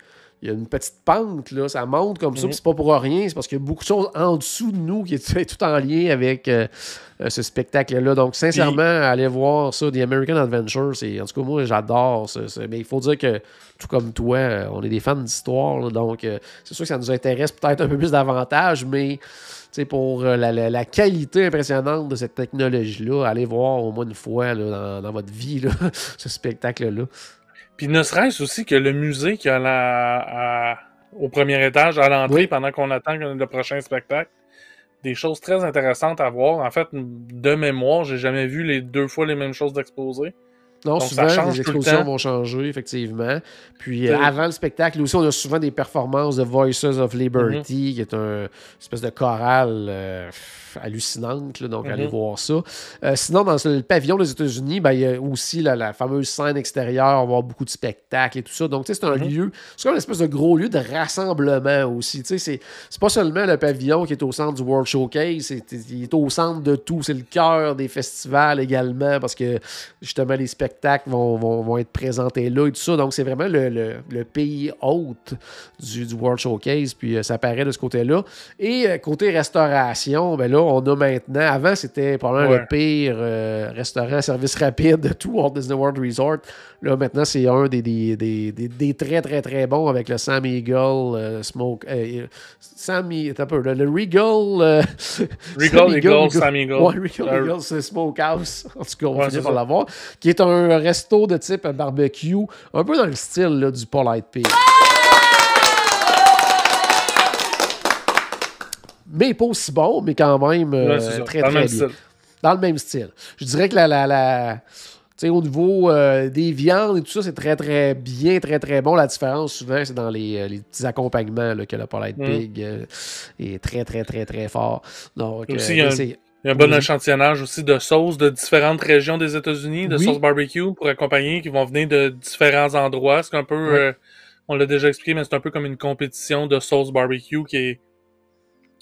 il y a une petite pente, là, ça monte comme ça, puis c'est pas pour rien, c'est parce qu'il y a beaucoup de choses en dessous de nous qui est tout en lien avec euh, euh, ce spectacle-là. Donc, sincèrement, aller voir ça, The American Adventure, c'est, en tout cas, moi, j'adore ça. Mais il faut dire que, tout comme toi, euh, on est des fans d'histoire, donc c'est sûr que ça nous intéresse peut-être un peu plus davantage, mais pour la, qualité impressionnante de cette technologie-là, allez voir au moins une fois dans, dans, votre vie ce spectacle-là. Puis ne serait-ce aussi que le musée qui a la, au premier étage, à l'entrée, pendant qu'on attend le prochain spectacle. Des choses très intéressantes à voir. En fait, de mémoire, j'ai jamais vu les deux fois les mêmes choses d'exposer. Non, souvent, les expositions vont changer, effectivement. Puis euh, avant le spectacle, aussi, on a souvent des performances de Voices of Liberty, mm-hmm. qui est un espèce de chorale euh, hallucinante. donc, allez mm-hmm. voir ça. Euh, sinon, dans le pavillon des États-Unis, ben, il y a aussi la, fameuse scène extérieure, on va avoir beaucoup de spectacles et tout ça. Donc, c'est un mm-hmm. lieu, c'est comme une espèce de gros lieu de rassemblement aussi. C'est pas seulement le pavillon qui est au centre du World Showcase, il est au centre de tout. C'est le cœur des festivals également, parce que justement, les spectacles spectacles vont, vont, être présentés là et tout ça. Donc, c'est vraiment le, pays hôte du, du, World Showcase. Puis, euh, ça paraît de ce côté-là. Et euh, côté restauration, ben là, on a maintenant, avant, c'était probablement le pire euh, restaurant service rapide de tout Walt Disney World Resort. Là, maintenant, c'est un des, des, des, des, très, très, très bons avec le Sam Eagle Smoke. Sam, un peu, le, Regal. Regal, Eagle, Sam Eagle. Ouais, Regal, Eagle, c'est Smokehouse. En tout cas, on va finir par l'avoir. Qui est un un resto de type barbecue, un peu dans le style du Polite Pig. mais pas aussi bon, mais quand même euh, Ouais, très, très bien. style. Dans le même style. Je dirais que la, au niveau euh, des viandes et tout ça, c'est très, très bien, très, très bon. La différence, souvent, c'est dans les, euh, les petits accompagnements là, que le Polite Mm. Pig euh, est très, très, très, très fort. Donc, Aussi, il y a mais un- c'est- Il y a un bon Oui. échantillonnage aussi de sauces de différentes régions des États-Unis, de Oui. sauces barbecue pour accompagner, qui vont venir de différents endroits. C'est un peu, euh, on l'a déjà expliqué, mais c'est un peu comme une compétition de sauces barbecue qui est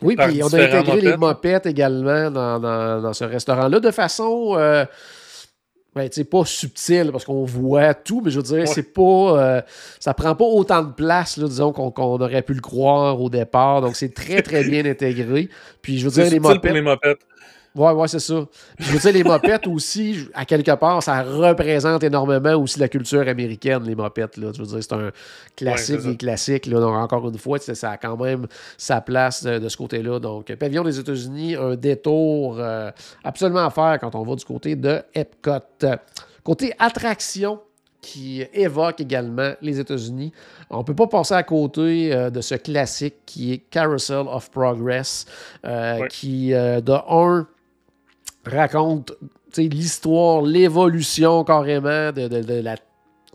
Oui, puis on a intégré les mopettes. mopettes également dans, dans- dans ce restaurant-là de façon. euh, ben, pas subtile parce qu'on voit tout, mais je veux dire, Ouais. c'est pas. euh, ça prend pas autant de place, là, disons, qu'on aurait pu le croire au départ. Donc, c'est très, très bien intégré. Puis, je veux dire, les subtil pour mopettes. les mopettes. Ouais, ouais, c'est ça. Puis, je veux dire, les mopettes aussi, à quelque part, ça représente énormément aussi la culture américaine, les mopettes. Là. Je veux dire, c'est un classique Ouais, des classiques. Là. Donc, encore une fois, ça a quand même sa place de, de ce côté-là. Donc, Pavillon des États-Unis, un détour euh, absolument à faire quand on va du côté de Epcot. Côté attraction, qui évoque également les États-Unis. On ne peut pas passer à côté euh, de ce classique qui est Carousel of Progress, euh, Ouais. qui, euh, de un, raconte l'histoire, l'évolution carrément de, de- de la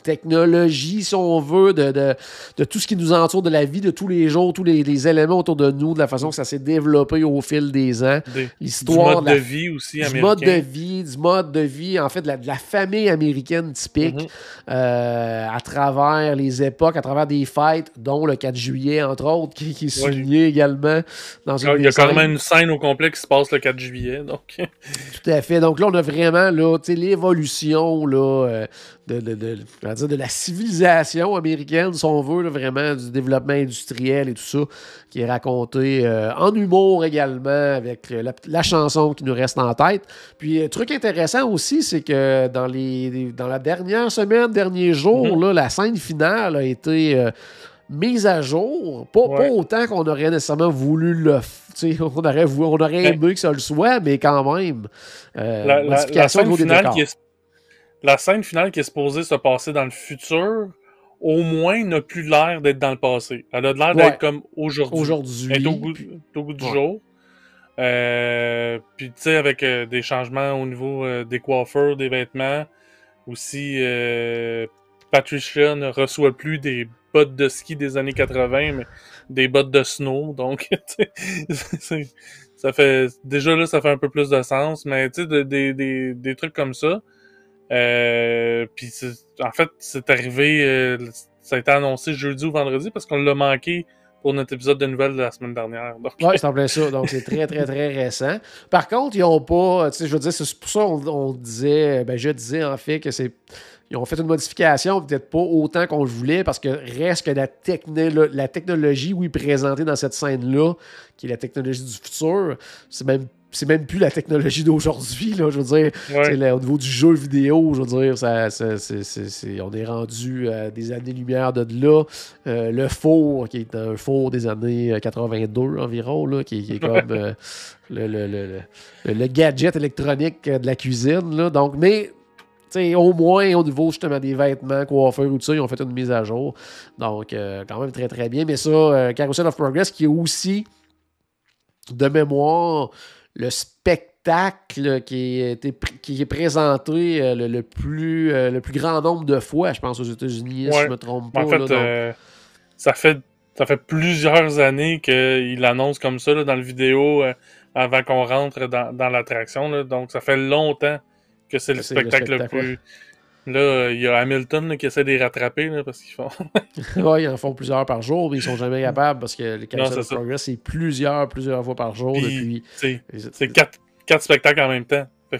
technologie, si on veut, de, de- de tout ce qui nous entoure de la vie de tous les jours, tous les, les éléments autour de nous, de la façon que ça s'est développé au fil des ans. Des- du L'histoire mode de la de vie aussi du américain. mode de vie, du mode de vie, en fait, de la, famille américaine typique Mhm. euh, à travers les époques, à travers des fêtes, dont le 4 juillet, entre autres, qui, qui est Ouais. souligné également dans une Il y a carrément scènes. une scène au complet qui se passe le 4 juillet. Donc, Tout à fait. Donc là, on a vraiment là, l'évolution là, euh, de, de, de- dire, de la civilisation américaine, si on veut, là, vraiment du développement industriel et tout ça, qui est raconté euh, en humour également, avec euh, la, la chanson qui nous reste en tête. Puis, euh, truc intéressant aussi, c'est que dans, les, dans la dernière semaine, dernier jour, Mhm. là, la scène finale a été. euh, mise à jour, pas, Ouais. pas autant qu'on aurait nécessairement voulu le on aurait, on aurait Ben, aimé que ça le soit, mais quand même. euh, la, la- scène finale qui est, la scène finale qui est supposée se passer dans le futur, au moins n'a plus l'air d'être dans le passé. Elle a l'air Ouais. d'être comme aujourd'hui. Aujourd'hui. Elle est au goût, au goût du Ouais. jour. Euh, puis tu sais, avec euh, des changements au niveau euh, des coiffeurs, des vêtements. Aussi, Patricia ne reçoit plus des bottes de ski des années 80, mais des bottes de snow. Donc, ça fait déjà là, ça fait un peu plus de sens. Mais tu sais, de- des, des, des trucs comme ça. Euh, puis en fait, c'est arrivé, euh, ça a été annoncé jeudi ou vendredi parce qu'on l'a manqué pour notre épisode de nouvelles de la semaine dernière. Oui, c'est en plein ça. Donc, c'est très, très, très récent. Par contre, ils n'ont pas. Tu sais, je veux dire, c'est pour ça qu'on on disait. Ben, je disais en fait que c'est. Ils ont fait une modification, peut-être pas autant qu'on le voulait, parce que reste que la, techno- la technologie, oui, présentée dans cette scène-là, qui est la technologie du futur, c'est même. C'est même plus la technologie d'aujourd'hui, là, je veux dire. ouais. C'est là, au niveau du jeu vidéo, je veux dire, ça, ça- c'est- c'est- c'est- on est rendu à des années-lumière de là. Euh, le four, qui est un four des années euh, 82 environ, là, qui, qui est comme euh, le, le- le- le- gadget électronique euh, de la cuisine. Là. Donc, mais au moins au niveau justement des vêtements, coiffeurs ou tout ça, ils ont fait une mise à jour. Donc, euh, quand même très très bien. Mais ça, euh, Carousel of Progress, qui est aussi de mémoire le spectacle qui, est présenté euh, le, le plus, euh, le plus grand nombre de fois, je pense, aux États-Unis, si je ne me trompe pas. En fait, là, donc- euh, ça fait ça fait plusieurs années qu'il annonce comme ça là, dans le vidéo euh, avant qu'on rentre dans, dans l'attraction. Donc, ça fait longtemps que c'est le le spectacle le, plus. Là, euh, il y a Hamilton là, qui essaie de les rattraper là, parce qu'ils font. Ouais, ils en font plusieurs par jour, mais ils sont jamais capables parce que le ça. Progress, c'est plusieurs, plusieurs fois par jour Puis, depuis. c'est quatre, quatre spectacles en même temps. Que-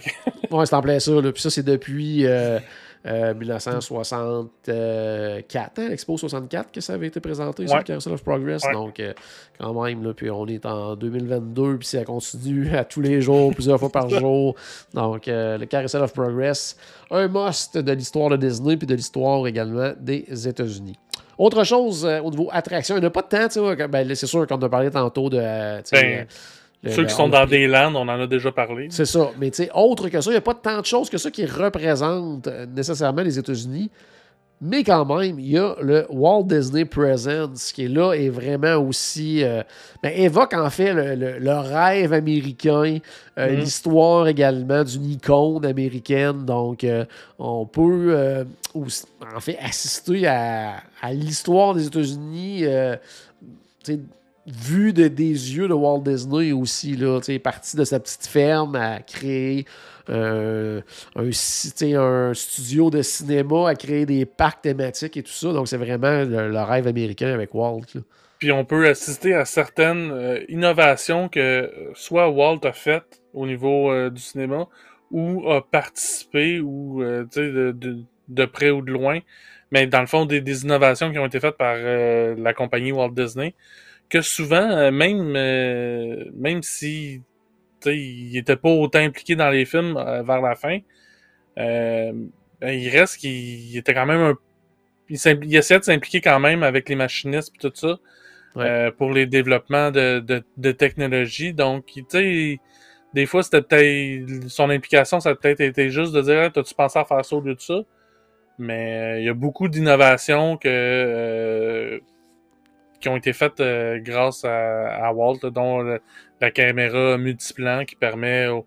Ouais, c'est en plein ça. là. Puis ça, c'est depuis euh, euh, 1964, hein, l'Expo 64, que ça avait été présenté sur le Carousel of Progress. Ouais. Donc, euh, quand même, là, puis on est en 2022, puis ça continue à tous les jours, plusieurs fois par jour. Donc, euh, le Carousel of Progress, un must de l'histoire de Disney, puis de l'histoire également des États-Unis. Autre chose euh, au niveau attraction, il n'y en a pas de temps, tu ben, c'est sûr qu'on a parlé tantôt de... le- Ceux le qui sont dans des landes, on en a déjà parlé. c'est ça. Mais tu sais, autre que ça, il n'y a pas tant de choses que ça qui représentent euh, nécessairement les États-Unis. Mais quand même, il y a le Walt Disney Presents qui est là et vraiment aussi euh, ben, évoque en fait le, rêve américain, euh, mm-hmm. l'histoire également d'une icône américaine. Donc, euh, on peut en fait assister à, l'histoire des États-Unis vu de, des yeux de Walt Disney aussi, là, parti de sa petite ferme à créer euh, un, studio de cinéma, à créer des parcs thématiques et tout ça. Donc, c'est vraiment le, rêve américain avec Walt. Puis on peut assister à certaines euh, innovations que euh, soit Walt a faites au niveau du cinéma ou a participé ou de, près ou de loin. Mais dans le fond, des innovations qui ont été faites par la compagnie Walt Disney que souvent, euh, même, euh, même si il était pas autant impliqué dans les films euh, vers la fin, ben, il reste qu'il était quand même un. Il, il essayait de s'impliquer quand même avec les machinistes et tout ça pour les développements de, de, de technologie. Donc, tu sais, des fois, c'était peut-être. Son implication, ça a peut-être été juste de dire T'as-tu pensé à faire ça au lieu de ça? Mais il y a beaucoup d'innovations que qui ont été faites euh, grâce à, Walt, dont la caméra multiplan qui permet au,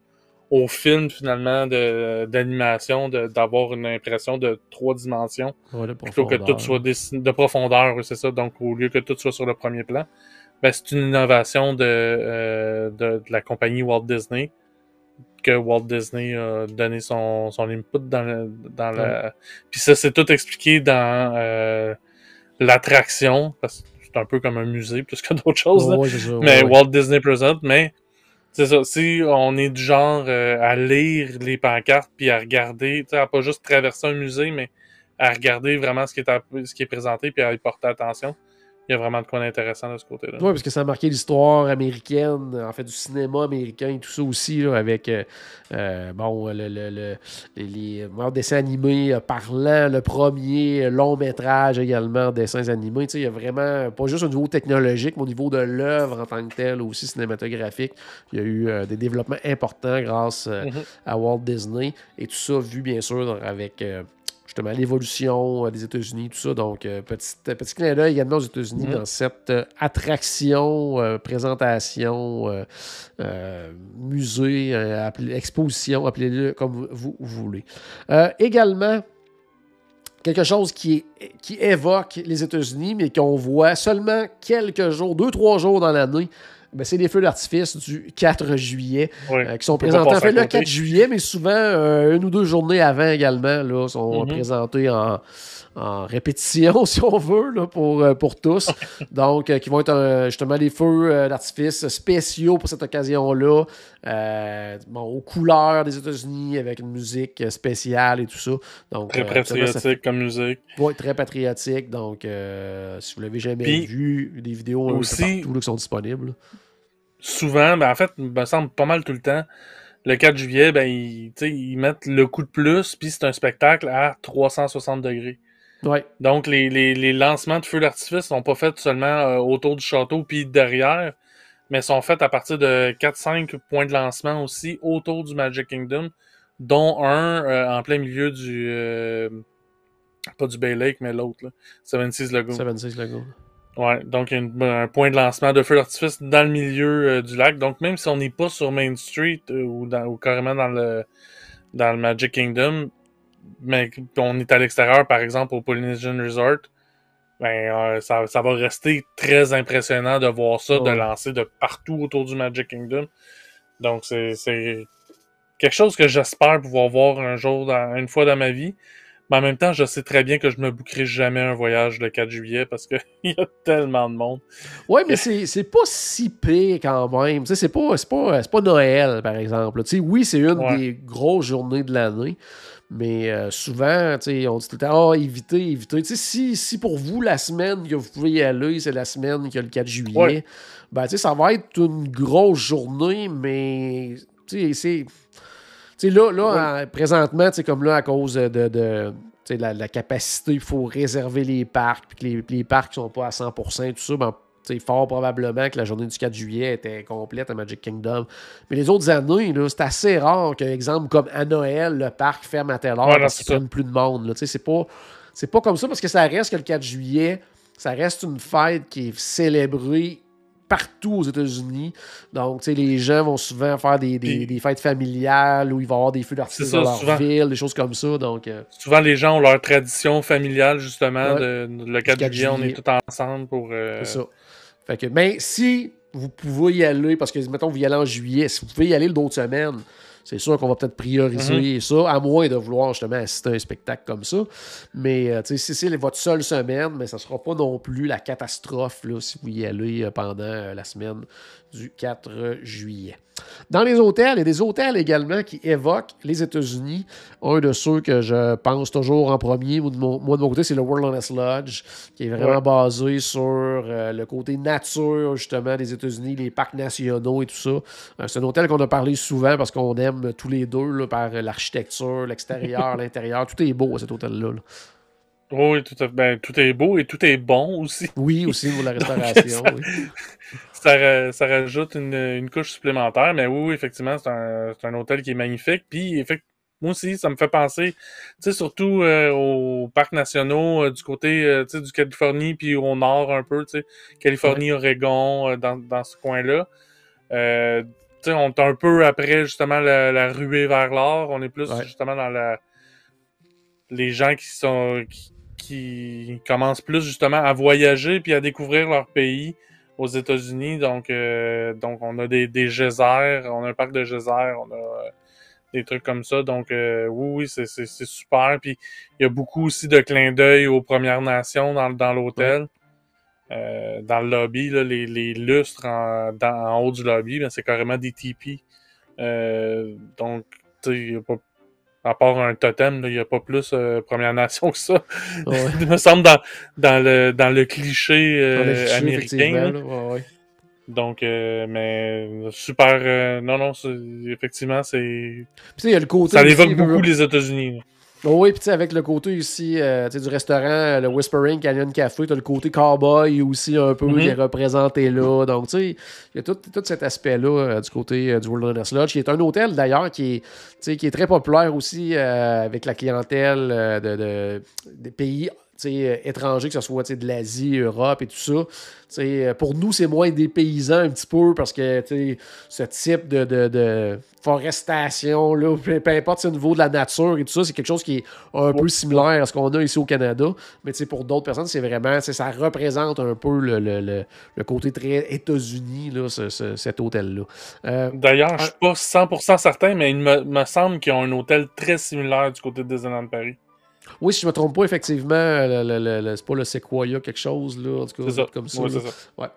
film finalement d'animation d'avoir une impression de trois dimensions plutôt que tout soit de profondeur, c'est ça. Donc au lieu que tout soit sur le premier plan, ben, c'est une innovation de, euh, de, la compagnie Walt Disney que Walt Disney a donné son, son input dans, dans la. Puis ça, c'est tout expliqué dans euh, l'attraction, parce que c'est un peu comme un musée plus que d'autres choses. mais Walt Disney Present, mais c'est ça. Si on est du genre euh, à lire les pancartes puis à regarder, tu sais, à pas juste traverser un musée, mais à regarder vraiment ce qui est, ce qui est présenté puis à y porter attention il y a vraiment de quoi d'intéressant de ce côté-là. Oui, parce que ça a marqué l'histoire américaine, en fait, du cinéma américain et tout ça aussi, avec, euh, euh, bon, le, le, les, dessins animés parlant, le premier long métrage également, dessins animés. Il y a vraiment, pas juste au niveau technologique, mais au niveau de l'œuvre en tant que telle, aussi cinématographique. Il y a eu euh, des développements importants grâce mm-hmm. à Walt Disney et tout ça vu, bien sûr, avec justement l'évolution euh, des États-Unis, tout ça. Donc, euh, petit, petit clin d'œil également aux États-Unis mm-hmm. dans cette euh, attraction, présentation, musée, exposition, appelez-le comme vous, voulez. également, quelque chose qui, qui évoque les États-Unis, mais qu'on voit seulement quelques jours, deux, trois jours dans l'année. Ben, c'est les feux d'artifice du 4 juillet euh, qui sont présentés en fait le 4 juillet, mais souvent euh, une ou deux journées avant également là, sont mm-hmm. présentés en, répétition, si on veut, là, pour, euh, pour tous. Donc, qui vont être justement des feux d'artifice spéciaux pour cette occasion-là. bon, aux couleurs des États-Unis, avec une musique spéciale et tout ça. Donc, très patriotique comme musique. Oui, très patriotique. Donc, si vous l'avez jamais vu, des vidéos aussi, partout, qui sont disponibles souvent, ben en fait, il me semble pas mal tout le temps, le 4 juillet, ben ils, ils mettent le coup de plus, puis c'est un spectacle à 360 degrés. Ouais. Donc les, les, les lancements de feux d'artifice sont pas faits seulement euh, autour du château puis derrière, mais sont faits à partir de 4-5 points de lancement aussi autour du Magic Kingdom, dont un euh, en plein milieu du euh, pas du Bay Lake, mais l'autre, 76 Lagoon. 76 Lagoon. Ouais, donc il y a un point de lancement de feu d'artifice dans le milieu euh, du lac. Donc même si on n'est pas sur Main Street euh, ou, dans, ou carrément dans le dans le Magic Kingdom, mais on est à l'extérieur, par exemple au Polynesian Resort, ben euh, ça, ça, va rester très impressionnant de voir ça, de lancer de partout autour du Magic Kingdom. Donc c'est quelque chose que j'espère pouvoir voir un jour, dans, une fois dans ma vie. Mais en même temps, je sais très bien que je me bouquerai jamais un voyage le 4 juillet parce qu'il y a tellement de monde. Oui, mais c'est pas si pire quand même. C'est pas, pas, pas Noël, par exemple. oui, c'est une des grosses journées de l'année. Mais euh, souvent, on dit tout le temps, ah, évitez, évitez. Si, si pour vous, la semaine que vous pouvez y aller, c'est la semaine qui a le 4 juillet, ben, ça va être une grosse journée, mais c'est là, là présentement, comme là, à cause de, la, capacité, il faut réserver les parcs, puis que les, les parcs ne sont pas à 100%, tout ça, ben, fort probablement que la journée du 4 juillet était complète à Magic Kingdom. Mais les autres années, c'est assez rare qu'un exemple comme à Noël, le parc ferme à telle heure parce qu'il plus de monde. C'est pas c'est pas comme ça parce que ça reste que le 4 juillet, ça reste une fête qui est célébrée partout aux États-Unis. Donc, tu sais, les gens vont souvent faire des, des, Puis- des fêtes familiales où ils vont avoir des feux d'artifice dans leur souvent. ville, des choses comme ça. Donc, euh, Souvent, les gens ont leur tradition familiale, justement. Ouais. De, le 4 4 juillet, on est tous ensemble pour. euh, c'est ça. Fait que, mais si vous pouvez y aller, parce que, mettons, vous y allez en juillet, si vous pouvez y aller d'autres semaines, c'est sûr qu'on va peut-être prioriser ça, à moins de vouloir justement assister à un spectacle comme ça. Mais euh, tu sais, si c'est votre seule semaine, mais ça sera pas non plus la catastrophe là, si vous y allez euh, pendant euh, la semaine du 4 juillet. Dans les hôtels, il y a des hôtels également qui évoquent les États-Unis. Un de ceux que je pense toujours en premier, moi de mon, moi, de mon côté, c'est le Wilderness Lodge, qui est vraiment Ouais. basé sur euh, le côté nature, justement, des États-Unis, les parcs nationaux et tout ça. Euh, c'est un hôtel qu'on a parlé souvent parce qu'on aime tous les deux là, par l'architecture, l'extérieur, l'intérieur. Tout est beau à cet hôtel-là. là. Oui, tout, à- ben, tout est beau et tout est bon aussi. Oui, aussi pour la restauration. ça- oui. Ça, ra- ça rajoute une, une couche supplémentaire, mais oui, oui, effectivement, c'est un, un hôtel qui est magnifique. Puis, effect- moi aussi, ça me fait penser, tu sais, surtout euh, aux parcs nationaux euh, du côté, euh, tu sais, du Californie, puis au nord un peu, tu sais, Californie, Oregon, euh, dans, dans ce coin-là. Tu sais, on est un peu après, justement, la, la ruée vers l'or. On est plus, Ouais. justement, dans la... Les gens qui sont... Qui, qui commencent plus, justement, à voyager puis à découvrir leur pays aux États-Unis. Donc, euh, donc on a des, des geysers, on a un parc de geysers, on a euh, des trucs comme ça. Donc, euh, oui, oui, c'est, c'est, c'est super. Puis, il y a beaucoup aussi de clins d'œil aux Premières Nations dans, dans l'hôtel. Dans le lobby, là, les, les lustres en, dans- en haut du lobby, ben, c'est carrément des tipis. Donc, tu sais, il y a pas... À part un totem, il n'y a pas plus euh, Première Nation que ça. Ouais. Il me semble dans, dans, le, dans le cliché euh, Dans le cliché, américain. là. Ouais, ouais. Donc, euh, mais super. euh, non, non, c'est- effectivement, c'est. Il y a le côté. Ça évoque beaucoup les États-Unis. Oh oui, puis tu sais, avec le côté ici euh, tu sais, du restaurant, le Whispering Canyon Café, tu as le côté cowboy aussi un peu qui est représenté là. Donc, tu sais, il y a tout, tout cet aspect-là euh, du côté euh, du Wilderness Lodge, qui est un hôtel d'ailleurs qui est, qui est très populaire aussi euh, avec la clientèle euh, de, de- des pays étrangers, que ce soit de l'Asie, Europe et tout ça. Euh, pour nous, c'est moins des paysans un petit peu parce que ce type de, de, de forestation, là, peu, peu importe au niveau de la nature et tout ça, c'est quelque chose qui est un peu similaire à ce qu'on a ici au Canada. Mais pour d'autres personnes, c'est vraiment, ça représente un peu le, le, le, le côté très États-Unis, là, ce- ce- cet hôtel-là. Euh, D'ailleurs, je suis pas 100% certain, mais il me, me semble qu'ils ont un hôtel très similaire du côté de Disneyland Paris. Oui, si je ne me trompe pas, effectivement, c'est pas le Sequoia quelque chose, là, en tout cas, C'est ça. comme ça. Là. ça. Ouais.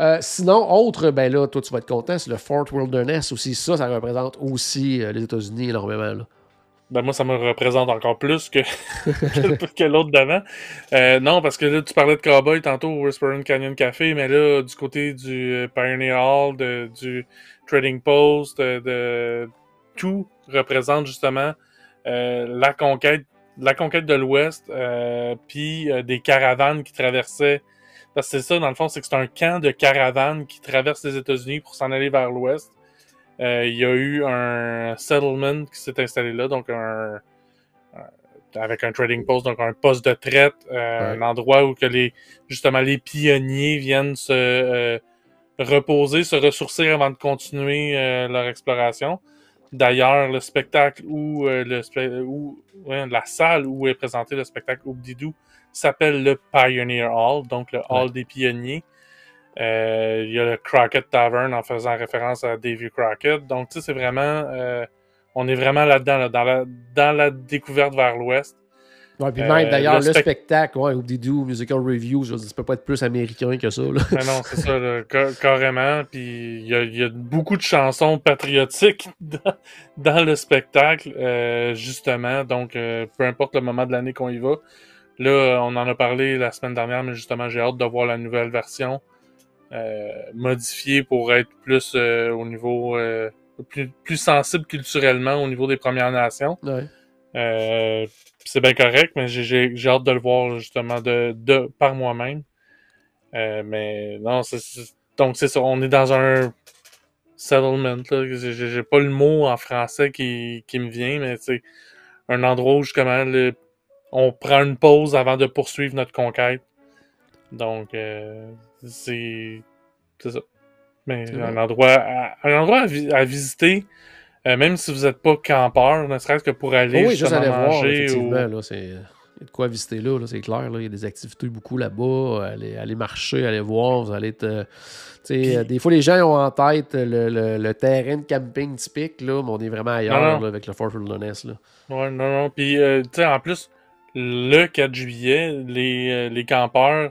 Euh, sinon, autre, ben là, toi, tu vas être content, c'est le Fort Wilderness aussi. Ça, ça représente aussi euh, les États-Unis énormément. Là. Ben moi, ça me représente encore plus que, l'autre d'avant. Euh, non, parce que là, tu parlais de Cowboy tantôt au Whispering Canyon Café, mais là, du côté du Pioneer Hall, de- du Trading Post, de, de- tout représente justement la conquête la conquête de l'Ouest, euh, puis euh, des caravanes qui traversaient. Parce que c'est ça, dans le fond, c'est que c'est un camp de caravanes qui traverse les États-Unis pour s'en aller vers l'Ouest. Euh, il y a eu un settlement qui s'est installé là, donc un, avec un trading post, donc un poste de traite, euh, Ouais. un endroit où que les justement les pionniers viennent se euh, reposer, se ressourcer avant de continuer euh, leur exploration. D'ailleurs, le spectacle où, euh, le spe- où ouais, la salle où est présenté le spectacle Oubdidou s'appelle le Pioneer Hall, donc le Hall des pionniers. Euh, il y a le Crockett Tavern en faisant référence à Davy Crockett. Donc, tu sais, c'est vraiment... euh, on est vraiment là-dedans, là, dans, la, dans la découverte vers l'ouest. Ouais, puis Euh, même d'ailleurs, le le, spec- spectacle, ouais, Oubdidoo, Musical Review, je veux dire, ça peut pas être plus américain que ça. Là. Mais non, c'est ça, là, ca- carrément. Puis il y a, il y a beaucoup de chansons patriotiques dans, dans le spectacle, euh, justement. Donc, euh, peu importe le moment de l'année qu'on y va. Là, on en a parlé la semaine dernière, mais justement, j'ai hâte de voir la nouvelle version euh, modifiée pour être plus au niveau... plus, plus sensible culturellement au niveau des Premières Nations. Ouais. Euh, c'est bien correct, mais j'ai- j'ai j'ai hâte de le voir justement de, de par moi-même. Euh, mais non, c'est donc c'est ça. On est dans un settlement. là. J'ai pas le mot en français qui, qui me vient, mais c'est un endroit où justement le, on prend une pause avant de poursuivre notre conquête. Donc, euh, c'est c'est ça. Mais un endroit, à, un endroit à, vi- à visiter, euh, même si vous n'êtes pas campeur, ne serait-ce que pour aller Oh oui, juste aller voir, manger effectivement. ou... Là. Il y a de quoi visiter là, là, c'est clair. Là. Il y a des activités beaucoup là-bas. Aller, aller marcher, aller voir. Vous allez être. euh, des fois, les gens ont en tête le, le- le terrain de camping typique, là, mais on est vraiment ailleurs Non, non. là, avec le Fort Wilderness. Là. Ouais, non, non. Puis, euh, tu sais, en plus, le 4 juillet, les, euh, les campeurs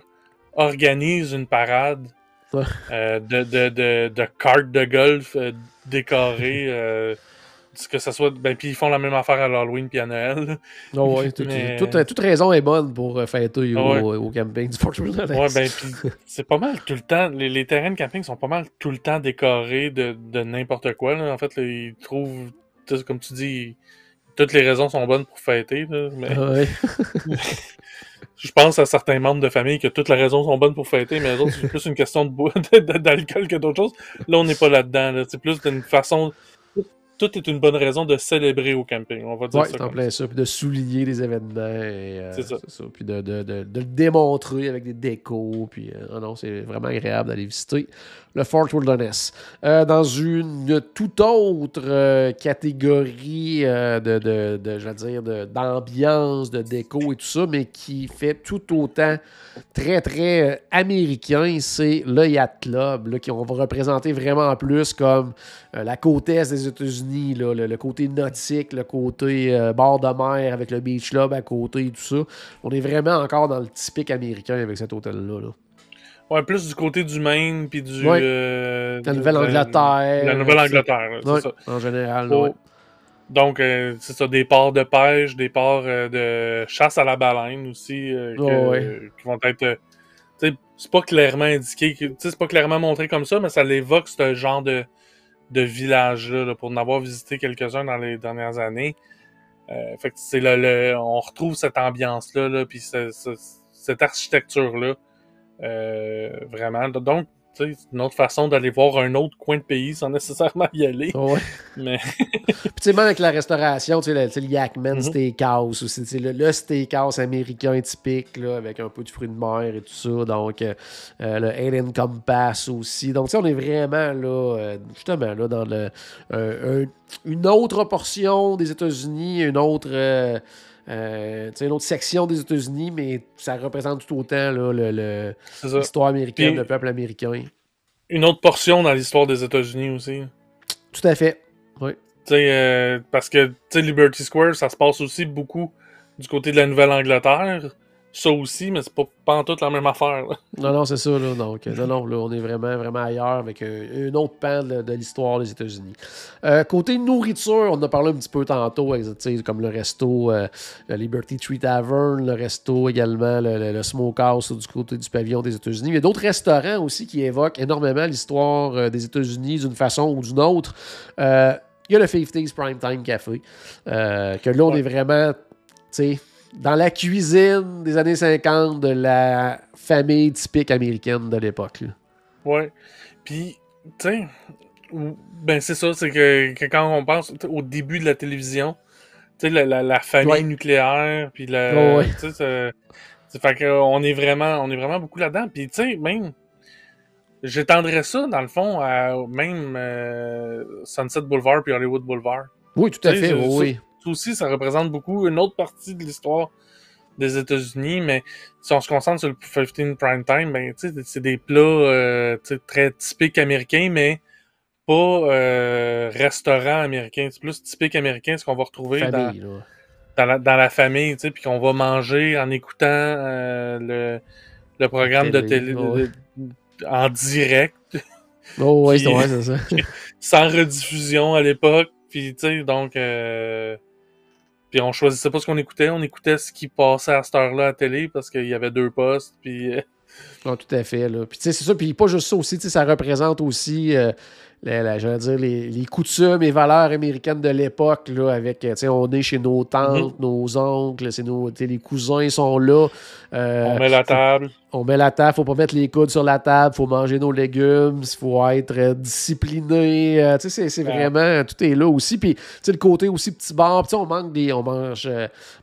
organisent une parade Ouais. euh, de, de, de, de cartes de golf euh, décorées. euh, que ça soit. Ben, puis ils font la même affaire à l'Halloween puis à Noël. Oh, ouais, tout- Mais- toute, toute raison est bonne pour fêter Ah au, ouais. au camping du Fort. Ouais, ben, c'est pas mal tout le temps. Les, les terrains de camping sont pas mal tout le temps décorés de, de n'importe quoi. Là. En fait, là, ils trouvent, comme tu dis, toutes les raisons sont bonnes pour fêter. Là, mais Ouais. je pense à certains membres de famille que toutes les raisons sont bonnes pour fêter, mais les autres, c'est plus une question d'alcool que d'autres choses. Là, on n'est pas là-dedans. Là. C'est plus d'une façon. Tout est une bonne raison de célébrer au camping. On va dire Ouais, ça. comme plein ça. Puis de souligner les événements. et, euh, C'est ça. Puis de, de- de- de le démontrer avec des décos. Puis euh, non, c'est vraiment agréable d'aller visiter le Fort Wilderness. Euh, dans une toute autre euh, catégorie euh, de, de, d'ambiance, de, déco et tout ça, mais qui fait tout autant très, très américain, c'est le Yacht Club, là, qui on va représenter vraiment plus comme la côte est des États-Unis, le, le côté nautique, le côté bord de mer avec le Beach Club à côté et tout ça. On est vraiment encore dans le typique américain avec cet hôtel-là. là. Ouais, plus du côté du Maine puis du. Ouais. euh, La Nouvelle-Angleterre. La Nouvelle-Angleterre, c'est ça. en général. Oh. ouais. Donc, euh, c'est ça, des ports de pêche, des ports euh, de chasse à la baleine aussi, euh, que- Oh, ouais. qui vont être. c'est pas clairement indiqué, c'est pas clairement montré comme ça, mais ça l'évoque ce genre de, de village-là, là, pour en avoir visité quelques-uns dans les dernières années. Fait que c'est le, le- on retrouve cette ambiance-là, là, puis ce- ce- cette architecture-là. Euh, vraiment. Donc, c'est une autre façon d'aller voir un autre coin de pays sans nécessairement y aller. Ouais. Mais Puis, tu sais, même avec la restauration, tu sais, le, le Yakman Mhm. Steakhouse aussi, le, le steakhouse américain typique, là, avec un peu de fruits de mer et tout ça. Donc, euh, euh, le Alien Compass aussi. Donc, tu sais, on est vraiment, là, justement, là, dans le, un- un- une autre portion des États-Unis, une autre. euh, euh, une autre section des États-Unis, mais ça représente tout autant l'histoire américaine, Puis- le peuple américain. Une autre portion dans l'histoire des États-Unis aussi. Tout à fait. Oui. Euh, parce que, Liberty Square, ça se passe aussi beaucoup du côté de la Nouvelle-Angleterre. Ça aussi, mais c'est pas, pas en toute la même affaire. là. Non, non, c'est ça. Là. Donc, euh, non, non, là, on est vraiment, vraiment ailleurs avec un, un autre pan de, de l'histoire des États-Unis. Euh, côté nourriture, on en a parlé un petit peu tantôt, comme le resto, euh, le Liberty Tree Tavern, le resto également, le, le- le Smokehouse du côté du pavillon des États-Unis. Il y a d'autres restaurants aussi qui évoquent énormément l'histoire euh, des États-Unis d'une façon ou d'une autre. Euh, il y a le 50s Primetime Café, euh, que là, on Ouais. est vraiment, tu sais, dans la cuisine des années 50 de la famille typique américaine de l'époque. Ouais. Puis, tu sais, ben c'est ça, c'est que, que quand on pense au début de la télévision, tu sais, la, la, la famille Ouais. nucléaire, puis la. Ouais, ouais. Tu sais, fait que, euh, on est vraiment, on est vraiment beaucoup là-dedans. Puis, tu sais, même. J'étendrais ça, dans le fond, à même euh, Sunset Boulevard puis Hollywood Boulevard. Oui, tout à fait, oui, aussi, ça représente beaucoup une autre partie de l'histoire des États-Unis, mais si on se concentre sur le 15 prime time, ben, c'est des plats euh, très typiques américains, mais pas euh, restaurant américain. C'est plus typique américain, ce qu'on va retrouver dans, Famille, dans, la, dans la famille, puis qu'on va manger en écoutant euh, le, le programme de Télé, télé ouais. de- en direct Oh, ouais, c'est ça. sans rediffusion à l'époque. Puis, tu sais, donc... euh, Puis on choisissait pas ce qu'on écoutait, on écoutait ce qui passait à cette heure-là à la télé parce qu'il y avait deux postes. Puis, euh, Ah, tout à fait. Là. Puis, c'est ça. Puis, pas juste ça aussi. Ça représente aussi euh, dire, les, les, coutumes et valeurs américaines de l'époque, là, avec, on est chez nos tantes, mhm. nos oncles, c'est nos, les cousins sont là. Euh, on met la table. On met la table, faut pas mettre les coudes sur la table, faut manger nos légumes, il faut être euh, discipliné. Euh, c'est, c'est vraiment, tout est là aussi. Puis, le côté aussi petit bar, on manque des, on mange,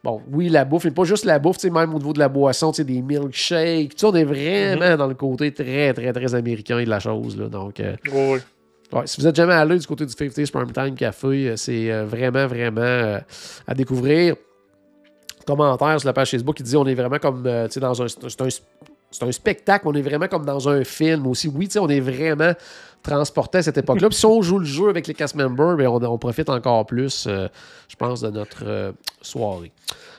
bon, oui, la bouffe, mais pas juste la bouffe, même au niveau de la boisson, des milkshakes, on est vraiment mhm. dans le côté très, très, très américain de la chose, là, donc... si vous êtes jamais allé du côté du 50 Time Café, euh, c'est euh, vraiment, vraiment euh, à découvrir. Commentaire sur la page Facebook qui dit on est vraiment comme dans un. C'est un, spectacle, on est vraiment comme dans un film aussi. Oui, on est vraiment transporté à cette époque-là. Puis si on joue le jeu avec les cast members, bien, on, profite encore plus, je pense, de notre soirée.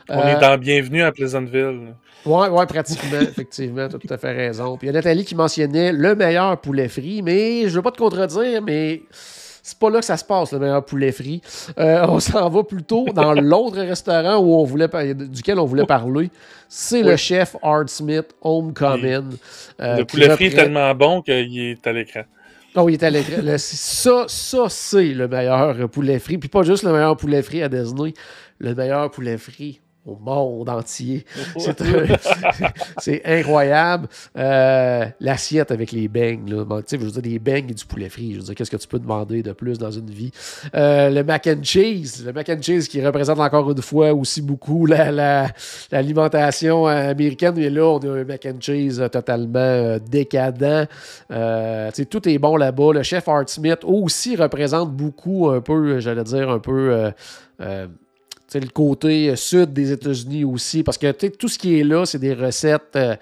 On est dans Bienvenue à Pleasantville. Oui, ouais, pratiquement, effectivement, tu as tout à fait raison. Puis il y a Nathalie qui mentionnait le meilleur poulet frit, mais je veux pas te contredire, mais c'est pas là que ça se passe, le meilleur poulet frit. Euh, on s'en va plutôt dans l'autre restaurant où on voulait, duquel on voulait parler. C'est le chef Art Smith Homecoming. Euh, le poulet frit est tellement bon qu'il est à l'écran. Oh, il est à l'écran. ça, ça c'est le meilleur poulet frit. Puis pas juste le meilleur poulet frit à Disney, le meilleur poulet frit au monde entier. C'est incroyable. Euh, l'assiette avec les beignes, là. je veux dire, des beignes et du poulet frit. Je veux dire, qu'est-ce que tu peux demander de plus dans une vie? Euh, le mac and cheese. Le mac and cheese qui représente encore une fois aussi beaucoup l'alimentation américaine. Mais là, on a un mac and cheese totalement euh, décadent. tout est bon là-bas. Le chef Art Smith aussi représente beaucoup, un peu, j'allais dire, un peu le côté euh, sud des États-Unis aussi, parce que tout ce qui est là, c'est des recettes euh,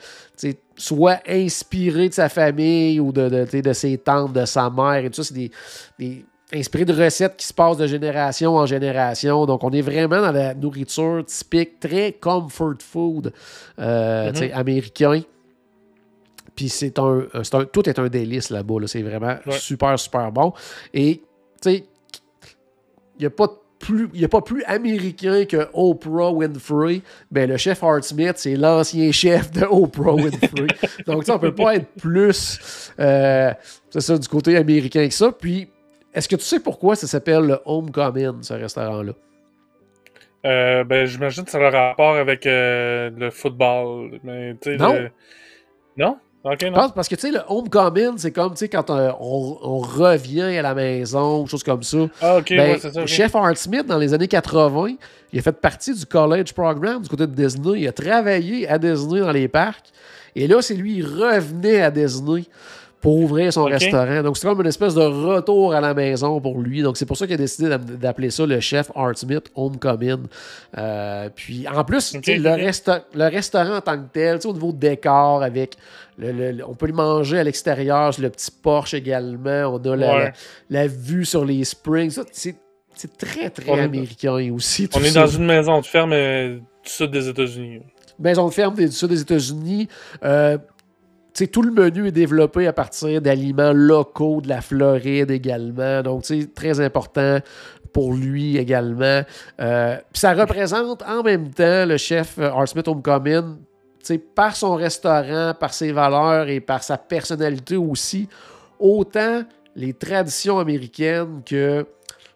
soit inspirées de sa famille ou de, de, ses tantes, de sa mère, et tout ça, c'est des, des inspiré de recettes qui se passent de génération en génération. Donc, on est vraiment dans la nourriture typique, très comfort food euh, mm-hmm. américain. Puis c'est un, Tout est un délice là-bas. C'est vraiment super, super bon. Et, tu sais, il n'y a pas de il n'y a pas plus américain que Oprah Winfrey. Ben, le chef Art Smith, c'est l'ancien chef de Oprah Winfrey. Donc, ça, on peut pas être plus, euh, c'est ça, du côté américain que ça. Puis, est-ce que tu sais pourquoi ça s'appelle le Homecoming, ce restaurant-là? Euh, ben, j'imagine que ça a un rapport avec euh, le football. Mais, non. Non? Parce que, tu sais, le homecoming, c'est comme, quand euh, on, revient à la maison, choses comme ça. Ah, OK, ben, ça. Chef Art Smith, dans les années 80, il a fait partie du college program du côté de Disney. Il a travaillé à Disney dans les parcs. Et là, c'est lui, il revenait à Disney pour ouvrir son restaurant. Donc, c'est comme une espèce de retour à la maison pour lui. Donc, c'est pour ça qu'il a décidé d'appeler ça le chef Art Smith Homecoming. Euh, puis, en plus, le, le, restaurant en tant que tel, au niveau décor, avec on peut le manger à l'extérieur, sur le petit Porsche également. On a la, vue sur les springs. C'est très, très américain aussi. On est dans une maison de ferme euh, du sud des États-Unis. Maison de ferme du sud des États-Unis. Euh, tout le menu est développé à partir d'aliments locaux de la Floride également. Donc, c'est très important pour lui également. Euh, ça représente en même temps le chef Art Smith Homecoming par son restaurant, par ses valeurs et par sa personnalité aussi, autant les traditions américaines que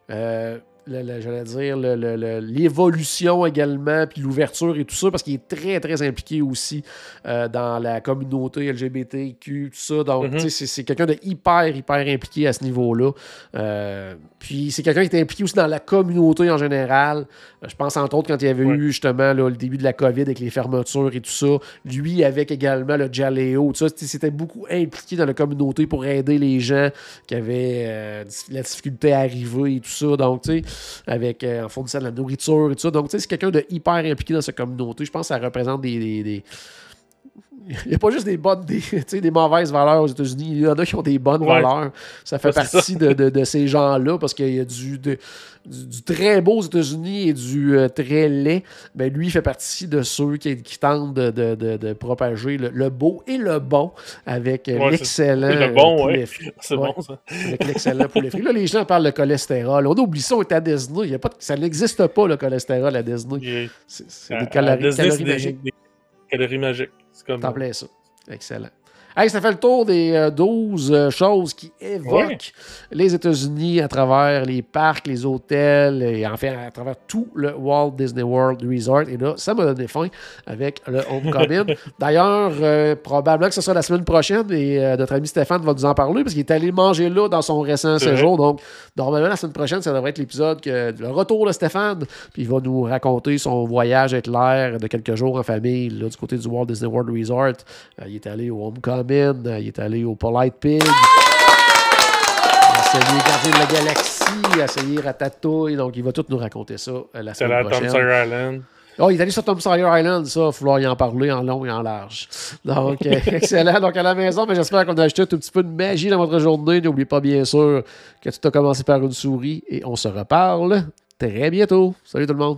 euh, j'allais dire, l'évolution également, puis l'ouverture et tout ça, parce qu'il est très, très impliqué aussi euh, dans la communauté LGBTQ, tout ça. Donc, mm-hmm. c'est quelqu'un de hyper, hyper impliqué à ce niveau-là. Euh, puis, c'est quelqu'un qui est impliqué aussi dans la communauté en général. Euh, je pense, entre autres, quand il y avait eu justement le début de la COVID avec les fermetures et tout ça, lui avec également le Jaleo, tout ça, c'était beaucoup impliqué dans la communauté pour aider les gens qui avaient la difficulté à arriver et tout ça. Donc, tu sais, avec, euh, en fournissant de la nourriture et tout ça. Donc, tu sais, c'est quelqu'un de hyper impliqué dans sa communauté. Je pense que ça représente des il n'y a pas juste des bonnes, des, des mauvaises valeurs aux États-Unis. Il y en a qui ont des bonnes valeurs. Ça fait partie De, de, ces gens-là parce qu'il y a du, du, très beau aux États-Unis et du euh, très laid. Ben, lui, il fait partie de ceux qui, qui tentent de, propager le, beau et le bon avec euh, l'excellent le bon, poulet C'est bon, ça. Avec l'excellent poulet frit. Là, les gens parlent de cholestérol. On oublie ça, on est à Disney. Il y a pas ça n'existe pas, le cholestérol à Disney. C'est des calories, calories magiques. Des calories magiques. C'est comme. T'en. Hey, ça fait le tour des euh, 12 euh, choses qui évoquent Ouais. les États-Unis à travers les parcs, les hôtels et enfin à travers tout le Walt Disney World Resort. Et là, ça m'a donné faim avec le Homecoming. D'ailleurs, euh, probablement que ce sera la semaine prochaine et euh, notre ami Stéphane va nous en parler parce qu'il est allé manger là dans son récent séjour. Donc, normalement, la semaine prochaine, ça devrait être l'épisode que le retour de Stéphane. Puis il va nous raconter son voyage avec l'air de quelques jours en famille là, du côté du Walt Disney World Resort. Euh, il est allé au Homecoming, il est allé au Polite Pig. Essayé Gardien de la Galaxie, essayé Ratatouille. Donc, il va tout nous raconter ça euh, la C'est semaine la Tom prochaine. Sawyer Island. Oh, il est allé sur Tom Sawyer Island, ça. Il va falloir y en parler en long et en large. Donc, euh, excellent. Donc, à la maison, mais j'espère qu'on a ajouté un tout petit peu de magie dans votre journée. N'oubliez pas, bien sûr, que tout a commencé par une souris et on se reparle très bientôt. Salut tout le monde.